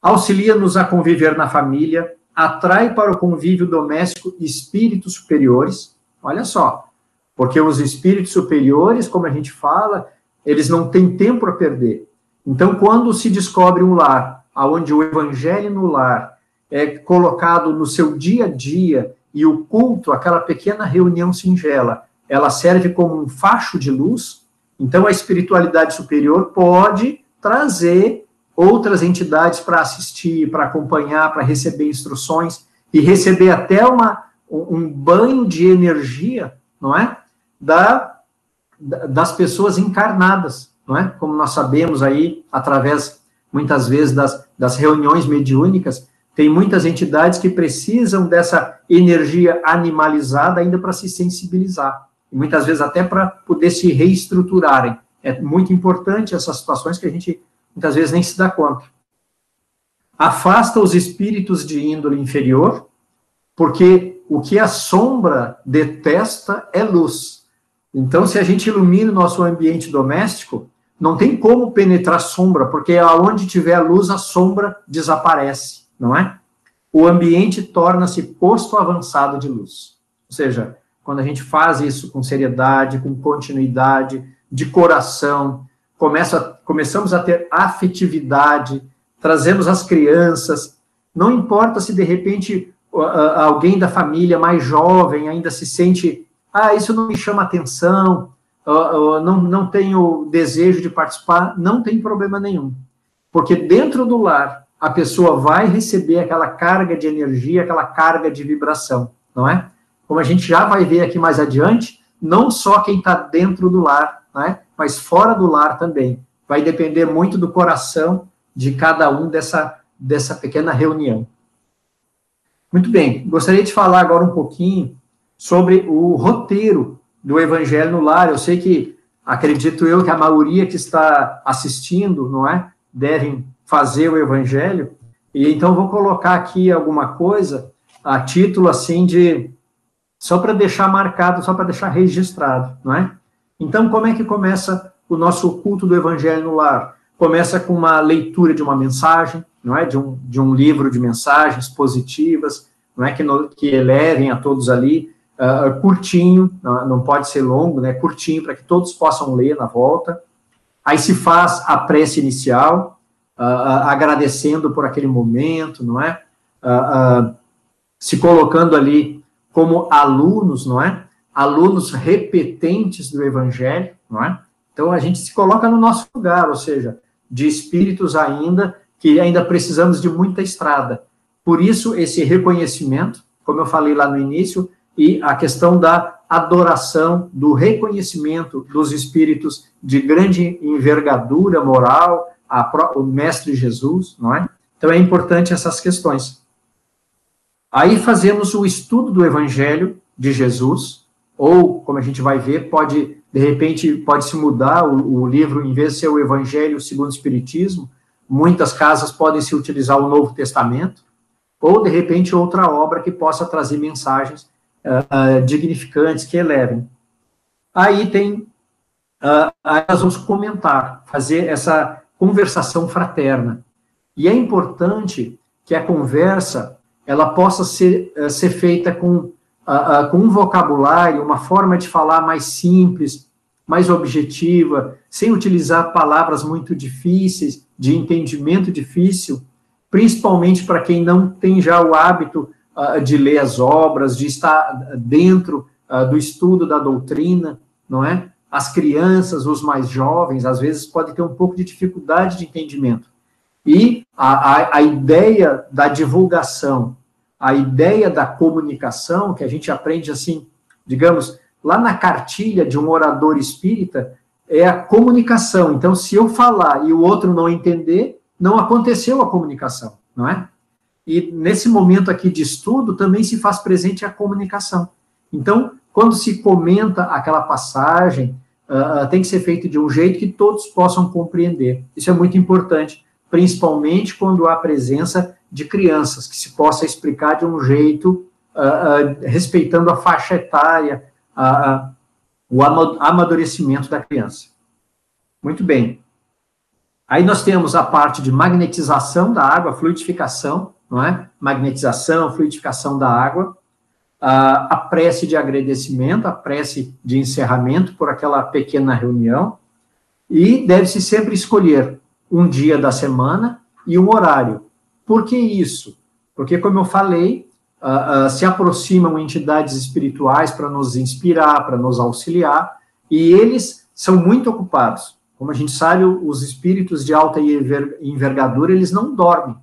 Auxilia-nos a conviver na família, atrai para o convívio doméstico espíritos superiores. Olha só, porque os espíritos superiores, como a gente fala, eles não têm tempo a perder. Então, quando se descobre um lar, onde o evangelho no lar é colocado no seu dia a dia e o culto, aquela pequena reunião singela, ela serve como um facho de luz, então a espiritualidade superior pode trazer outras entidades para assistir, para acompanhar, para receber instruções e receber até uma, um banho de energia, não é? Da, das pessoas encarnadas, não é? Como nós sabemos aí, através, muitas vezes, das, das reuniões mediúnicas, tem muitas entidades que precisam dessa energia animalizada ainda para se sensibilizar, e muitas vezes até para poder se reestruturarem. É muito importante essas situações que a gente muitas vezes nem se dá conta. Afasta os espíritos de índole inferior, porque o que a sombra detesta é luz. Então, se a gente ilumina o nosso ambiente doméstico, não tem como penetrar sombra, porque aonde tiver a luz, a sombra desaparece, não é? O ambiente torna-se posto avançado de luz. Ou seja, quando a gente faz isso com seriedade, com continuidade, de coração, começa, começamos a ter afetividade, trazemos as crianças, não importa se de repente alguém da família mais jovem ainda se sente, ah, isso não me chama atenção, não, não tenho desejo de participar, não tem problema nenhum. Porque dentro do lar, a pessoa vai receber aquela carga de energia, aquela carga de vibração, não é? Como a gente já vai ver aqui mais adiante, não só quem está dentro do lar, né, mas fora do lar também. Vai depender muito do coração de cada um dessa, dessa pequena reunião. Muito bem, gostaria de falar agora um pouquinho sobre o roteiro do Evangelho no Lar. Eu sei que, acredito eu, que a maioria que está assistindo, não é? Devem fazer o Evangelho. E então vou colocar aqui alguma coisa a título assim de só para deixar marcado, só para deixar registrado, não é? Então, como é que começa o nosso culto do Evangelho no lar? Começa com uma leitura de uma mensagem, não é? De um, de um livro de mensagens positivas, não é? Que, no, que elevem a todos ali, uh, curtinho, não, não pode ser longo, né? Curtinho, para que todos possam ler na volta. Aí se faz a prece inicial, uh, uh, agradecendo por aquele momento, não é? se colocando ali como alunos, não é? alunos repetentes do Evangelho, não é? Então a gente se coloca no nosso lugar, ou seja, de espíritos ainda que ainda precisamos de muita estrada. Por isso esse reconhecimento, como eu falei lá no início, e a questão da adoração, do reconhecimento dos espíritos de grande envergadura moral, a, o mestre Jesus, não é? Então é importante essas questões. Aí fazemos o estudo do Evangelho de Jesus, ou, como a gente vai ver, pode, de repente, pode se mudar o, o livro, em vez de ser o Evangelho segundo o Espiritismo, muitas casas podem se utilizar o Novo Testamento, ou, de repente, outra obra que possa trazer mensagens uh, uh, dignificantes, que elevem. Aí tem, uh, aí nós vamos comentar, fazer essa, conversação fraterna. E é importante que a conversa ela possa ser, uh, ser feita com, uh, uh, com um vocabulário, uma forma de falar mais simples, mais objetiva, sem utilizar palavras muito difíceis, de entendimento difícil, principalmente para quem não tem já o hábito de ler as obras, de estar dentro do estudo da doutrina, não é? As crianças, os mais jovens, às vezes podem ter um pouco de dificuldade de entendimento. E a, a, a ideia da divulgação, a ideia da comunicação, que a gente aprende assim, digamos, lá na cartilha de um orador espírita, é a comunicação. Então, se eu falar e o outro não entender, não aconteceu a comunicação, não é? E nesse momento aqui de estudo também se faz presente a comunicação. Então, quando se comenta aquela passagem, uh, tem que ser feito de um jeito que todos possam compreender. Isso é muito importante principalmente quando há presença de crianças, que se possa explicar de um jeito uh, uh, respeitando a faixa etária, o amadurecimento da criança. Muito bem. Aí nós temos a parte de magnetização da água, fluidificação, não é? Magnetização, fluidificação da água, a prece de agradecimento, a prece de encerramento por aquela pequena reunião, e deve-se sempre escolher um dia da semana e um horário. Por que isso? Porque, como eu falei, uh, uh, se aproximam entidades espirituais para nos inspirar, para nos auxiliar, e eles são muito ocupados. Como a gente sabe, os espíritos de alta envergadura, eles não dormem.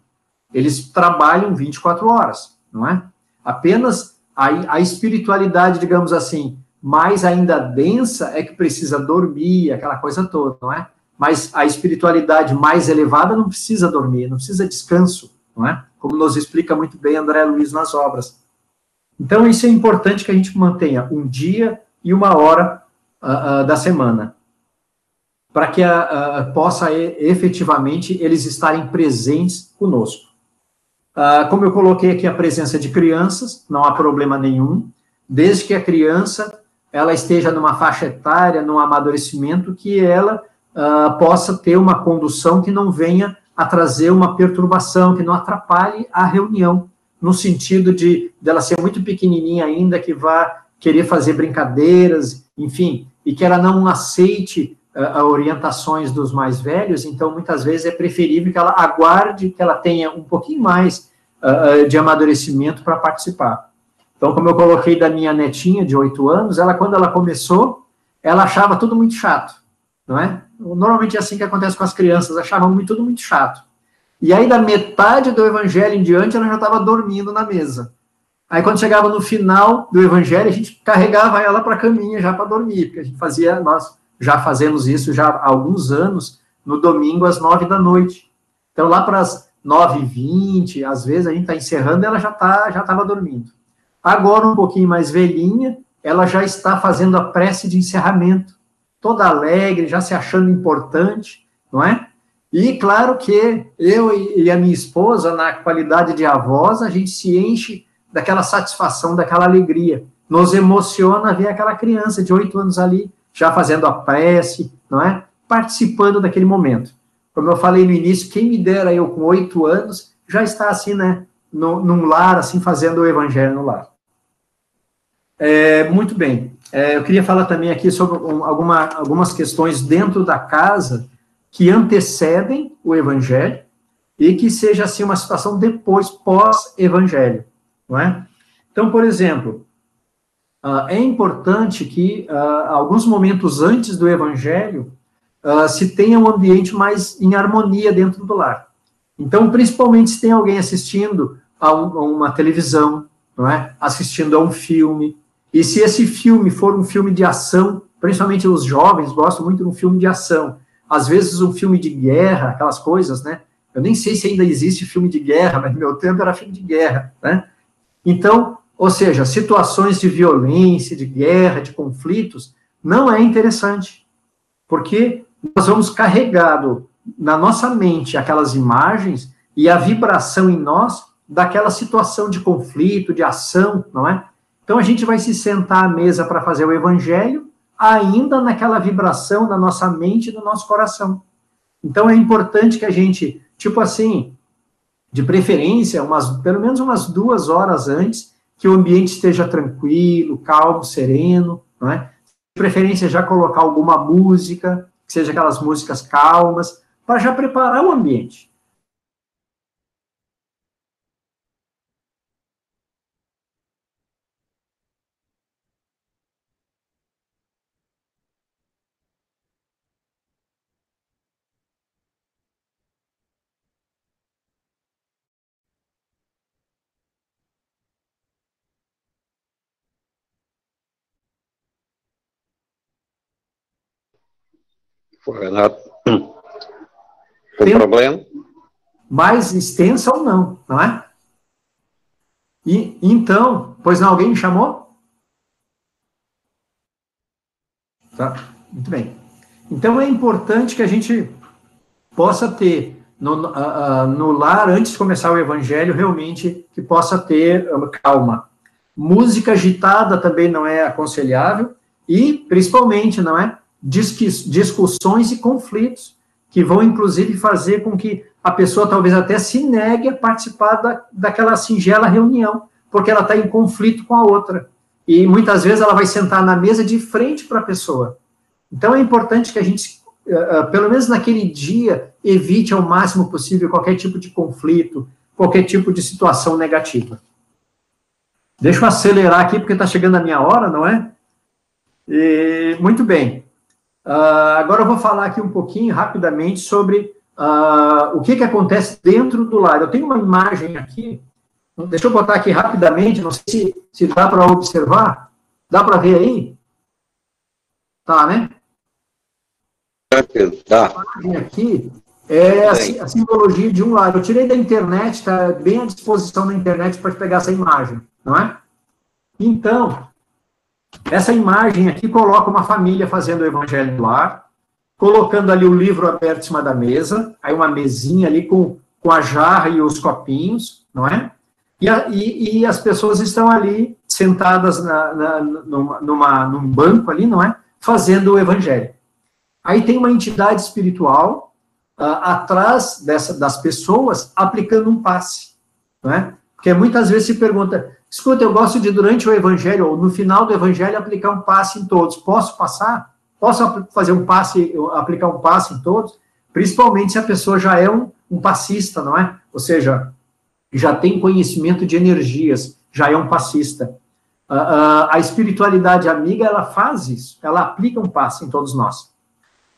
Eles trabalham 24 horas, não é? Apenas a, a espiritualidade, digamos assim, mais ainda densa é que precisa dormir, aquela coisa toda, não é? mas a espiritualidade mais elevada não precisa dormir, não precisa descanso, não é? Como nos explica muito bem André Luiz nas obras. Então, isso é importante que a gente mantenha um dia e uma hora uh, uh, da semana, para que uh, possa efetivamente eles estarem presentes conosco. Como eu coloquei aqui a presença de crianças, não há problema nenhum, desde que a criança ela esteja numa faixa etária, num amadurecimento que ela uh, possa ter uma condução que não venha a trazer uma perturbação, que não atrapalhe a reunião, no sentido de dela ser muito pequenininha ainda, que vá querer fazer brincadeiras, enfim, e que ela não aceite uh, orientações dos mais velhos, então muitas vezes é preferível que ela aguarde que ela tenha um pouquinho mais uh, de amadurecimento para participar. Então, como eu coloquei da minha netinha de oito anos, ela quando ela começou, ela achava tudo muito chato, não é? Normalmente é assim que acontece com as crianças, achavam tudo muito chato. E aí, da metade do evangelho em diante, ela já estava dormindo na mesa. Aí, quando chegava no final do evangelho, a gente carregava ela para a caminha já para dormir, porque a gente fazia, nós já fazemos isso já há alguns anos, no domingo às nove da noite. Então, lá para as nove e vinte, às vezes a gente está encerrando, ela já tá, já estava dormindo. Agora, um pouquinho mais velhinha, ela já está fazendo a prece de encerramento toda alegre, já se achando importante, não é? E claro que eu e a minha esposa, na qualidade de avós, a gente se enche daquela satisfação, daquela alegria. Nos emociona ver aquela criança de oito anos ali, já fazendo a prece, não é? Participando daquele momento. Como eu falei no início, quem me dera eu com oito anos já está assim, né? No, num lar, assim, fazendo o evangelho no lar. É, muito bem. É, eu queria falar também aqui sobre um, alguma, algumas questões dentro da casa que antecedem o evangelho e que seja assim uma situação depois pós-evangelho, não é? Então, por exemplo, uh, é importante que uh, alguns momentos antes do evangelho uh, se tenha um ambiente mais em harmonia dentro do lar. Então, principalmente se tem alguém assistindo a, um, a uma televisão, é? Assistindo a um filme, e se esse filme for um filme de ação, principalmente os jovens gostam muito de um filme de ação. Às vezes um filme de guerra, aquelas coisas, né? Eu nem sei se ainda existe filme de guerra, mas no meu tempo era filme de guerra, né? Então, ou seja, situações de violência, de guerra, de conflitos, não é interessante. Porque nós vamos carregado na nossa mente aquelas imagens e a vibração em nós daquela situação de conflito, de ação, não é? Então a gente vai se sentar à mesa para fazer o evangelho, ainda naquela vibração na nossa mente e no nosso coração. Então é importante que a gente, tipo assim, de preferência, umas, pelo menos umas duas horas antes, que o ambiente esteja tranquilo, calmo, sereno, não é? De preferência já colocar alguma música, que seja aquelas músicas calmas, para já preparar o ambiente. Renato, tem, problema? Mais extensa ou não, não é? E então, pois não, alguém me chamou? Tá, muito bem. Então é importante que a gente possa ter no, uh, uh, no lar, antes de começar o evangelho, realmente que possa ter uh, calma. Música agitada também não é aconselhável, e principalmente, não é? Discussões e conflitos, que vão, inclusive, fazer com que a pessoa talvez até se negue a participar da, daquela singela reunião, porque ela está em conflito com a outra. E muitas vezes ela vai sentar na mesa de frente para a pessoa. Então é importante que a gente, uh, pelo menos naquele dia, evite ao máximo possível qualquer tipo de conflito, qualquer tipo de situação negativa. Deixa eu acelerar aqui, porque está chegando a minha hora, não é? E, muito bem. Uh, agora eu vou falar aqui um pouquinho, rapidamente, sobre uh, o que, que acontece dentro do lar. Eu tenho uma imagem aqui, deixa eu botar aqui rapidamente, não sei se, se dá para observar. Dá para ver aí? Tá, né? Tá. Aqui é a, a, simbologia de um lar. Eu tirei da internet, está bem à disposição na internet para pegar essa imagem, não é? Então, essa imagem aqui coloca uma família fazendo o evangelho no lar, colocando ali o livro aberto em cima da mesa, aí uma mesinha ali com, com a jarra e os copinhos, não é? E, a, e, e as pessoas estão ali sentadas na, na, numa, numa, num banco ali, não é? Fazendo o evangelho. Aí tem uma entidade espiritual uh, atrás dessa, das pessoas aplicando um passe, não é? Porque muitas vezes se pergunta, Escuta, eu gosto de, durante o evangelho, ou no final do evangelho, aplicar um passe em todos. Posso passar? Posso fazer um passe, aplicar um passe em todos? Principalmente se a pessoa já é um, um passista, não é? Ou seja, já tem conhecimento de energias, já é um passista. Uh, a espiritualidade amiga, ela faz isso, ela aplica um passe em todos nós.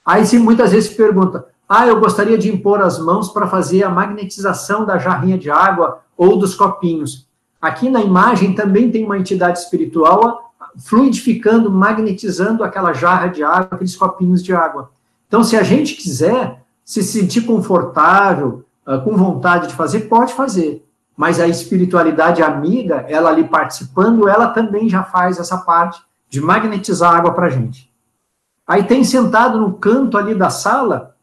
Aí se muitas vezes se pergunta, ah, eu gostaria de impor as mãos para fazer a magnetização da jarrinha de água ou dos copinhos. Aqui na imagem também tem uma entidade espiritual fluidificando, magnetizando aquela jarra de água, aqueles copinhos de água. Então, se a gente quiser se sentir confortável, ah, com vontade de fazer, pode fazer. Mas a espiritualidade amiga, ela ali participando, ela também já faz essa parte de magnetizar água para a gente. Aí tem sentado no canto ali da sala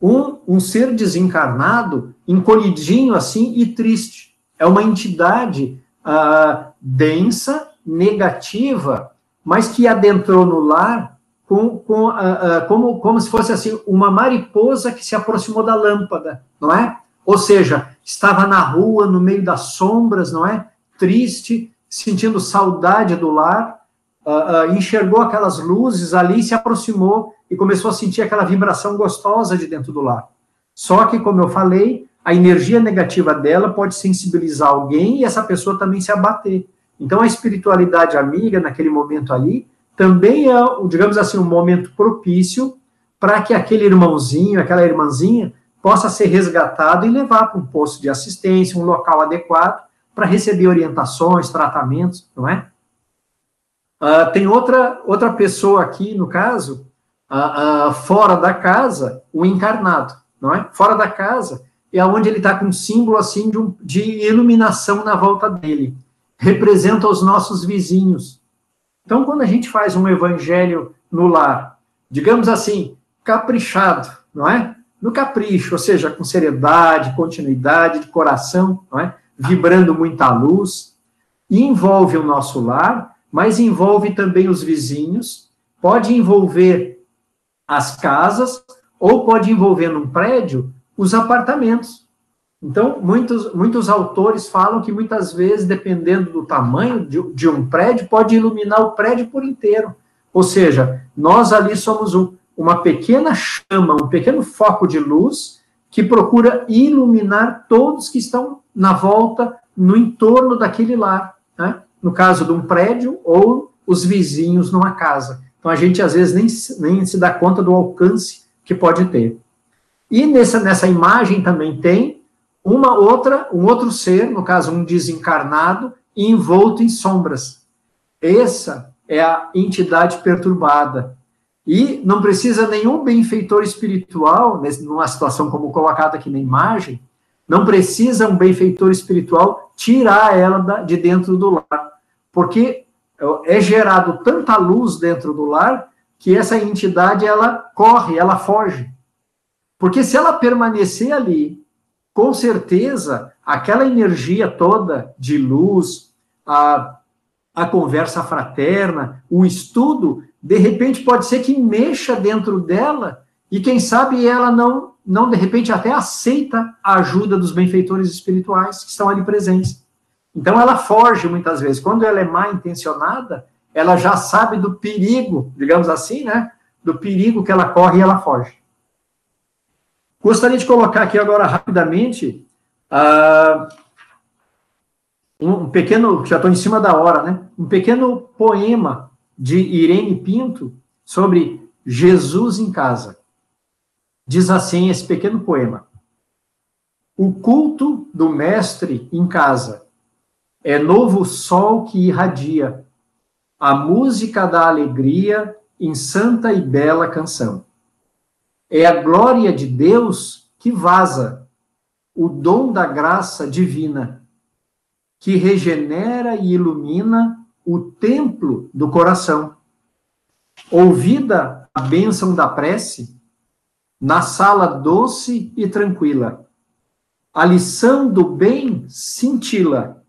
um, um ser desencarnado, encolhidinho assim e triste é uma entidade ah, densa, negativa, mas que adentrou no lar com, com, ah, ah, como, como se fosse assim uma mariposa que se aproximou da lâmpada, não é? Ou seja, estava na rua, no meio das sombras, não é? Triste, sentindo saudade do lar, enxergou aquelas luzes ali, se aproximou e começou a sentir aquela vibração gostosa de dentro do lar. Só que, como eu falei, a energia negativa dela pode sensibilizar alguém e essa pessoa também se abater. Então, a espiritualidade amiga, naquele momento ali, também é, digamos assim, um momento propício para que aquele irmãozinho, aquela irmãzinha, possa ser resgatado e levar para um posto de assistência, um local adequado, para receber orientações, tratamentos, não é? Uh, tem outra, outra pessoa aqui, no caso, uh, uh, fora da casa, o encarnado, não é? Fora da casa, é onde ele está com um símbolo assim de, um, de iluminação na volta dele. Representa os nossos vizinhos. Então, quando a gente faz um evangelho no lar, digamos assim, caprichado, não é? No capricho, ou seja, com seriedade, continuidade de coração, não é? Vibrando muita luz, envolve o nosso lar, mas envolve também os vizinhos, pode envolver as casas, ou pode envolver num prédio os apartamentos. Então, muitos, muitos autores falam que muitas vezes, dependendo do tamanho de, de um prédio, pode iluminar o prédio por inteiro. Ou seja, nós ali somos um, uma pequena chama, um pequeno foco de luz que procura iluminar todos que estão na volta, no entorno daquele lar. Né? No caso de um prédio ou os vizinhos numa casa. Então, a gente às vezes nem, nem se dá conta do alcance que pode ter. E nessa, nessa imagem também tem uma outra, um outro ser, no caso um desencarnado, envolto em sombras. Essa é a entidade perturbada. E não precisa nenhum benfeitor espiritual, numa situação como colocada aqui na imagem, não precisa um benfeitor espiritual tirar ela de dentro do lar, porque é gerado tanta luz dentro do lar que essa entidade ela corre, ela foge. Porque se ela permanecer ali, com certeza aquela energia toda de luz, a, a conversa fraterna, o estudo, de repente pode ser que mexa dentro dela e quem sabe ela não, não de repente até aceita a ajuda dos benfeitores espirituais que estão ali presentes. Então ela foge muitas vezes. Quando ela é mal intencionada, ela já sabe do perigo, digamos assim, né? Do perigo que ela corre e ela foge. Gostaria de colocar aqui agora rapidamente uh, um pequeno, já estou em cima da hora, né? Um pequeno poema de Irene Pinto sobre Jesus em casa. Diz assim esse pequeno poema: O culto do mestre em casa é novo sol que irradia a música da alegria em santa e bela canção. É a glória de Deus que vaza, o dom da graça divina, que regenera e ilumina o templo do coração. Ouvida a bênção da prece, na sala doce e tranquila, a lição do bem cintila,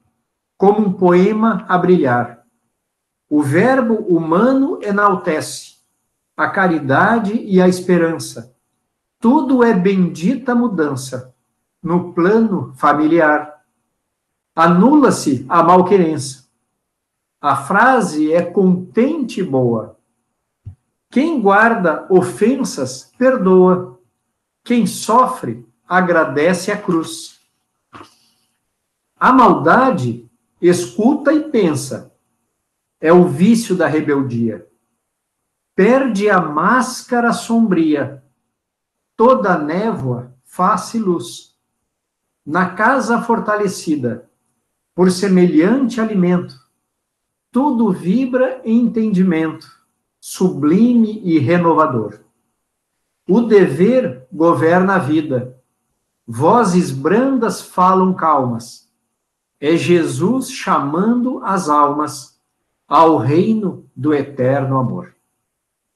como um poema a brilhar. O verbo humano enaltece a caridade e a esperança. Tudo é bendita mudança no plano familiar. Anula-se a malquerença. A frase é contente boa. Quem guarda ofensas, perdoa. Quem sofre, agradece a cruz. A maldade escuta e pensa, é o vício da rebeldia. Perde a máscara sombria, toda névoa faz luz. Na casa fortalecida, por semelhante alimento, tudo vibra em entendimento, sublime e renovador. O dever governa a vida, vozes brandas falam calmas. É Jesus chamando as almas ao reino do eterno amor.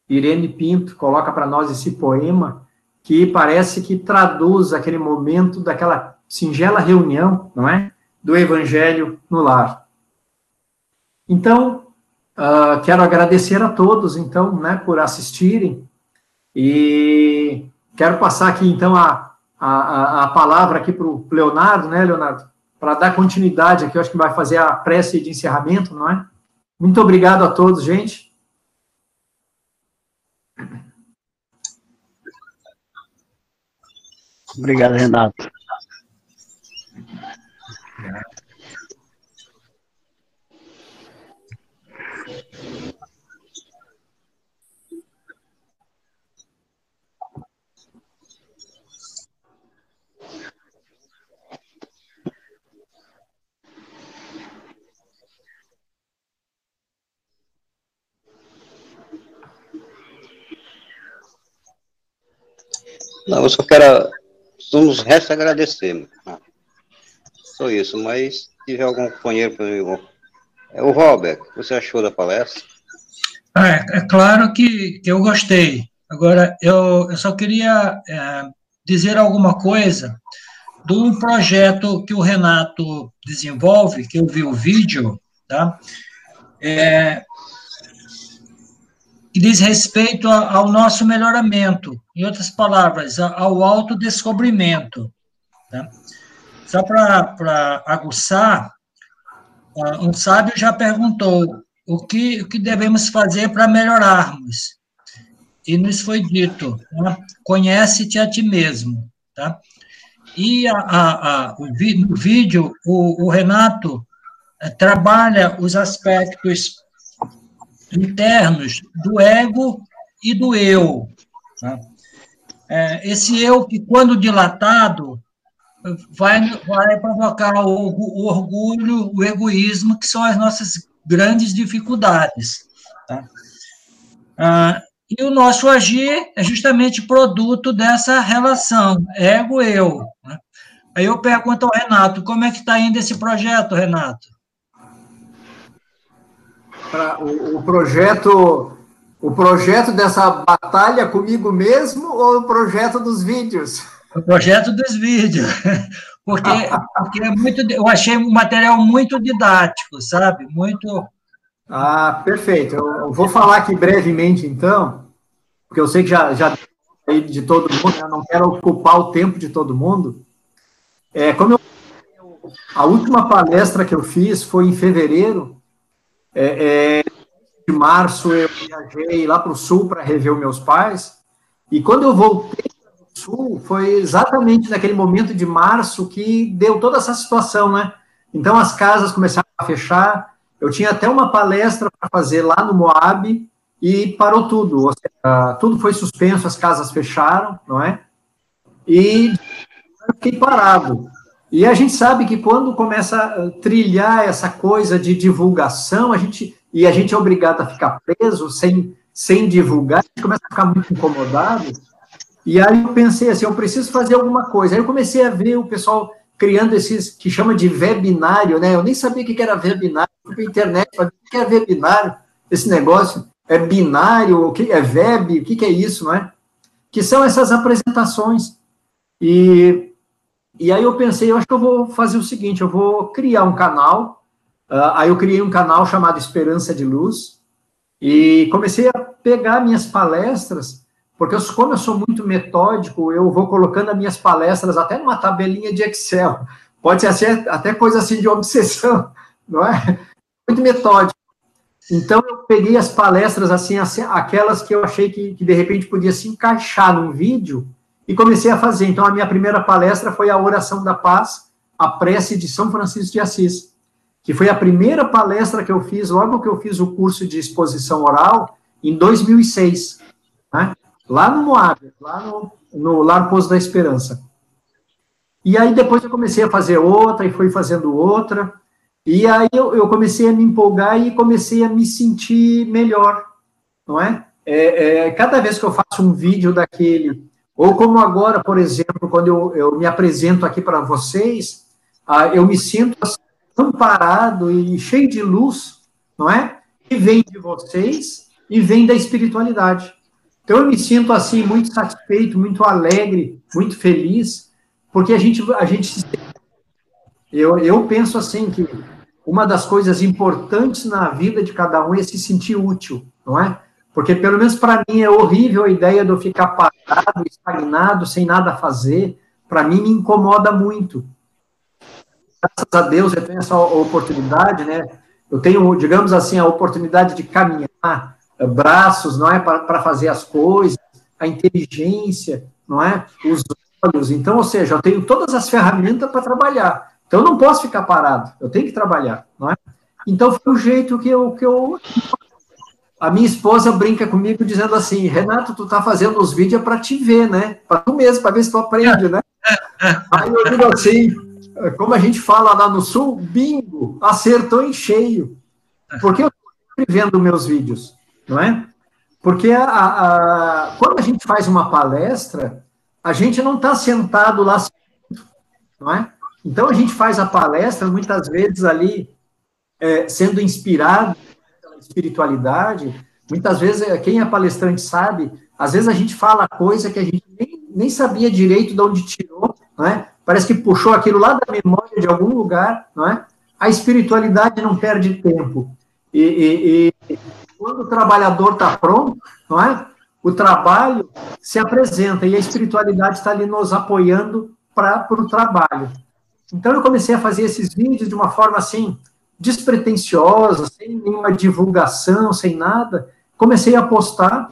Irene Pinto coloca para nós esse poema que parece que traduz aquele momento daquela singela reunião, não é? Do evangelho no lar. Então, uh, quero agradecer a todos, então, né, por assistirem e quero passar aqui, então, a, a, a palavra aqui para o Leonardo, né, Leonardo? Para dar continuidade aqui, eu acho que vai fazer a prece de encerramento, não é? Muito obrigado a todos, gente. Obrigado, Renato. Não, eu só quero. Só nos resta agradecer. Só isso, mas se tiver algum companheiro para mim. É o Robert, você achou da palestra? É, é claro que, que eu gostei. Agora, eu, eu só queria é, dizer alguma coisa do projeto que o Renato desenvolve, que eu vi o vídeo, tá? É, que diz respeito ao nosso melhoramento, em outras palavras, ao autodescobrimento. Tá? Só para aguçar, um sábio já perguntou o que, o que devemos fazer para melhorarmos. E nos foi dito, né? conhece-te a ti mesmo. Tá? E a, a, a, o, no vídeo, o, o Renato é, trabalha os aspectos internos do ego e do eu. Tá? É, esse eu que, quando dilatado, vai, vai provocar o, o, orgulho, o egoísmo, que são as nossas grandes dificuldades. Tá? Ah, e o nosso agir é justamente produto dessa relação ego-eu. Né? Aí eu pergunto ao Renato, como é que está indo esse projeto, Renato? Pra, o, o, projeto o projeto dessa batalha comigo mesmo ou o projeto dos vídeos? O projeto dos vídeos. Porque, porque é muito, eu achei um material muito didático, sabe? Muito. Ah, perfeito. Eu vou falar aqui brevemente, então, porque eu sei que já, já de todo mundo, eu não quero ocupar o tempo de todo mundo. É, como eu, a última palestra que eu fiz foi em fevereiro, é, é, de março eu viajei lá para o sul para rever meus pais, e quando eu voltei para o sul, foi exatamente naquele momento de março que deu toda essa situação, né? Então as casas começaram a fechar, eu tinha até uma palestra para fazer lá no Moab, e parou tudo, seja, tudo foi suspenso, as casas fecharam, não é? E eu fiquei parado. E a gente sabe que quando começa a trilhar essa coisa de divulgação, a gente e a gente é obrigado a ficar preso sem, sem divulgar, a gente começa a ficar muito incomodado. E aí eu pensei assim, eu preciso fazer alguma coisa. Aí eu comecei a ver o pessoal criando esses que chama de webinário, né? Eu nem sabia o que era webinário, fui para internet, o que é webinário, esse negócio é binário, o que é web, o que é isso, não é? Que são essas apresentações. E e aí eu pensei, eu acho que eu vou fazer o seguinte, eu vou criar um canal. Uh, aí eu criei um canal chamado Esperança de Luz e comecei a pegar minhas palestras, porque eu, como eu sou muito metódico, eu vou colocando as minhas palestras até numa tabelinha de Excel. Pode ser até coisa assim de obsessão, não é? Muito metódico. Então eu peguei as palestras assim, assim aquelas que eu achei que, que de repente podia se encaixar num vídeo e comecei a fazer. Então, a minha primeira palestra foi a Oração da Paz, a prece de São Francisco de Assis, que foi a primeira palestra que eu fiz logo que eu fiz o curso de exposição oral, em 2006, né? lá no Moab, lá no, no Lar da Esperança. E aí depois eu comecei a fazer outra, e fui fazendo outra, e aí eu, eu comecei a me empolgar e comecei a me sentir melhor, não é? é, é cada vez que eu faço um vídeo daquele ou como agora, por exemplo, quando eu, eu me apresento aqui para vocês, ah, eu me sinto assim, amparado e cheio de luz, não é? E vem de vocês e vem da espiritualidade. Então eu me sinto assim muito satisfeito, muito alegre, muito feliz, porque a gente a gente eu, eu penso assim que uma das coisas importantes na vida de cada um é se sentir útil, não é? Porque, pelo menos para mim, é horrível a ideia de eu ficar parado, estagnado, sem nada a fazer. Para mim, me incomoda muito. Graças a Deus, eu tenho essa oportunidade, né? Eu tenho, digamos assim, a oportunidade de caminhar, eh, braços, não é? Para fazer as coisas, a inteligência, não é? Os olhos. Então, ou seja, eu tenho todas as ferramentas para trabalhar. Então, eu não posso ficar parado, eu tenho que trabalhar, não é? Então, foi o jeito que eu, que eu a minha esposa brinca comigo dizendo assim, Renato, tu tá fazendo os vídeos para te ver, né? Para tu mesmo, para ver se tu aprende, né? Aí eu digo assim, como a gente fala lá no sul, bingo, acertou em cheio. Porque eu estou vendo meus vídeos, não é? Porque a, a, quando a gente faz uma palestra, a gente não está sentado lá, não é? Então a gente faz a palestra muitas vezes ali é, sendo inspirado espiritualidade, muitas vezes, é, quem é palestrante sabe, às vezes a gente fala coisa que a gente nem, nem sabia direito de onde tirou, não é? Parece que puxou aquilo lá da memória de algum lugar, não é? A espiritualidade não perde tempo. E, e, e quando o trabalhador está pronto, não é? O trabalho se apresenta e a espiritualidade está ali nos apoiando para o trabalho. Então eu comecei a fazer esses vídeos de uma forma assim despretensiosa, sem nenhuma divulgação, sem nada. Comecei a postar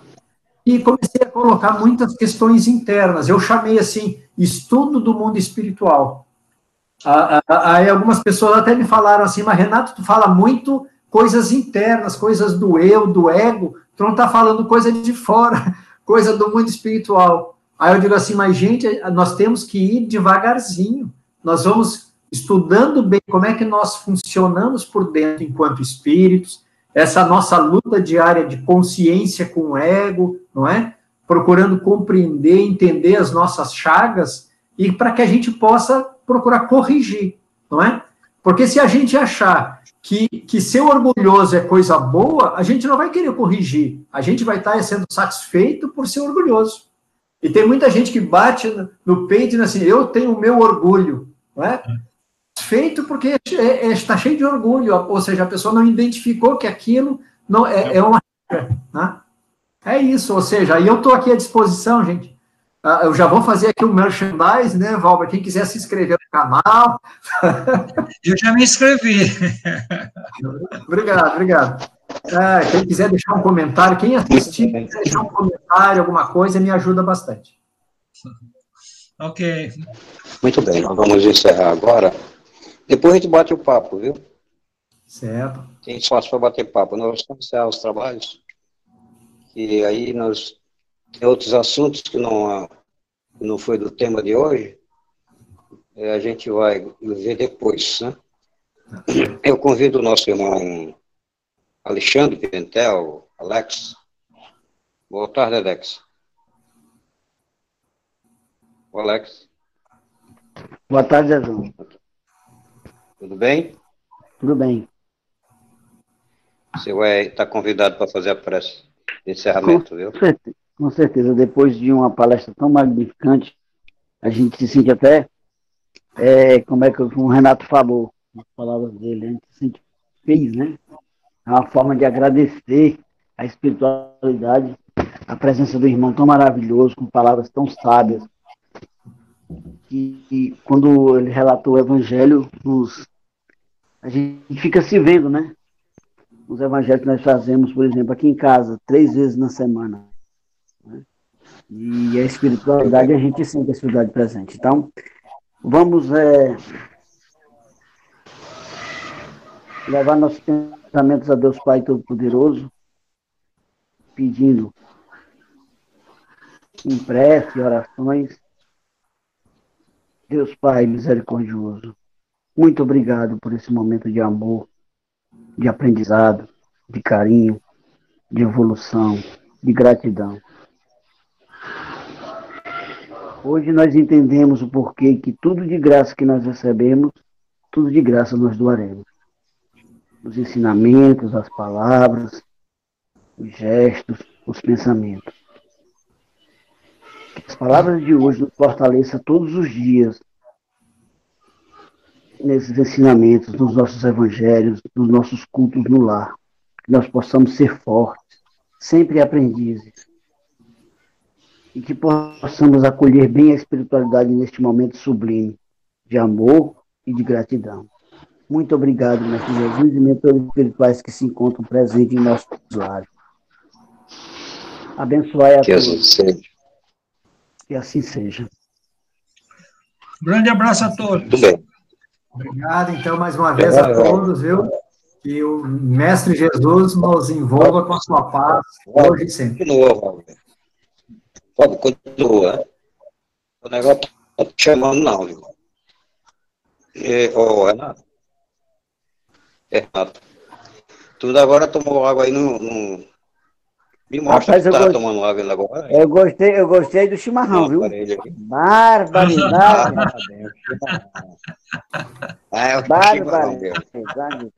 e comecei a colocar muitas questões internas. Eu chamei assim estudo do mundo espiritual. Aí algumas pessoas até me falaram assim, mas Renato, tu fala muito coisas internas, coisas do eu, do ego, tu não está falando coisa de fora, coisa do mundo espiritual. Aí eu digo assim, mas gente, nós temos que ir devagarzinho. Nós vamos estudando bem como é que nós funcionamos por dentro enquanto espíritos, essa nossa luta diária de consciência com o ego, não é? Procurando compreender, entender as nossas chagas e para que a gente possa procurar corrigir, não é? Porque se a gente achar que, que ser orgulhoso é coisa boa, a gente não vai querer corrigir. A gente vai estar sendo satisfeito por ser orgulhoso. E tem muita gente que bate no, peito e diz assim, eu tenho o meu orgulho, não é? Feito porque é, é, está cheio de orgulho, ou seja, a pessoa não identificou que aquilo não é, é uma né? É isso, ou seja, e eu estou aqui à disposição, gente. Ah, eu já vou fazer aqui o um merchandise, né, Valber? Quem quiser se inscrever no canal. Eu já me inscrevi. obrigado, obrigado. É, quem quiser deixar um comentário, quem assistir, quiser deixar um comentário, alguma coisa, me ajuda bastante. Ok. Muito bem, nós vamos encerrar agora. Depois a gente bate o papo, viu? Certo. Tem espaço para bater papo. Nós vamos encerrar os trabalhos. E aí nós tem outros assuntos que não, que não foi do tema de hoje, é, a gente vai ver depois, né? Eu convido o nosso irmão Alexandre Pimentel, Alex. Boa tarde, Alex. O Alex. Boa tarde, Zezão. Tudo bem? Tudo bem. Você vai estar convidado para fazer a prece de encerramento, com viu? Certeza. Com certeza, depois de uma palestra tão magnificante, a gente se sente até, é, como é que o Renato falou, nas palavras dele, a gente se sente feliz, né? É uma forma de agradecer a espiritualidade, a presença do irmão tão maravilhoso, com palavras tão sábias, que, quando ele relatou o evangelho, nos, a gente fica se vendo, né? Os evangelhos que nós fazemos, por exemplo, aqui em casa, três vezes na semana. E a espiritualidade, a gente sente a espiritualidade presente. Então, vamos é, levar nossos pensamentos a Deus Pai Todo-Poderoso, pedindo em prece, orações. Deus Pai misericordioso, muito obrigado por esse momento de amor, de aprendizado, de carinho, de evolução, de gratidão. Hoje nós entendemos o porquê que tudo de graça que nós recebemos, tudo de graça nós doaremos. Os ensinamentos, as palavras, os gestos, os pensamentos. Que as palavras de hoje nos fortaleçam todos os dias nesses ensinamentos, nos nossos evangelhos, nos nossos cultos no lar. Que nós possamos ser fortes, sempre aprendizes e que possamos acolher bem a espiritualidade neste momento sublime de amor e de gratidão. Muito obrigado, Mestre Jesus, e mentores espirituais que se encontram presentes em nossos lares. Abençoai a que todos. Assim seja. Que assim seja. Grande abraço a todos. Tudo bem. Obrigado, então, mais uma vez a todos, viu? Que o Mestre Jesus nos envolva com a sua paz, hoje e sempre. De novo, Pode, continua. Né? O negócio tá te chamando, não, viu? E, oh, Renato. Renato. Tu agora tomou água aí no. no... Me mostra Rapaz, que tá tomando água agora. Eu gostei, eu gostei do chimarrão, viu? Barbaridade. Ah, é Barbaridade.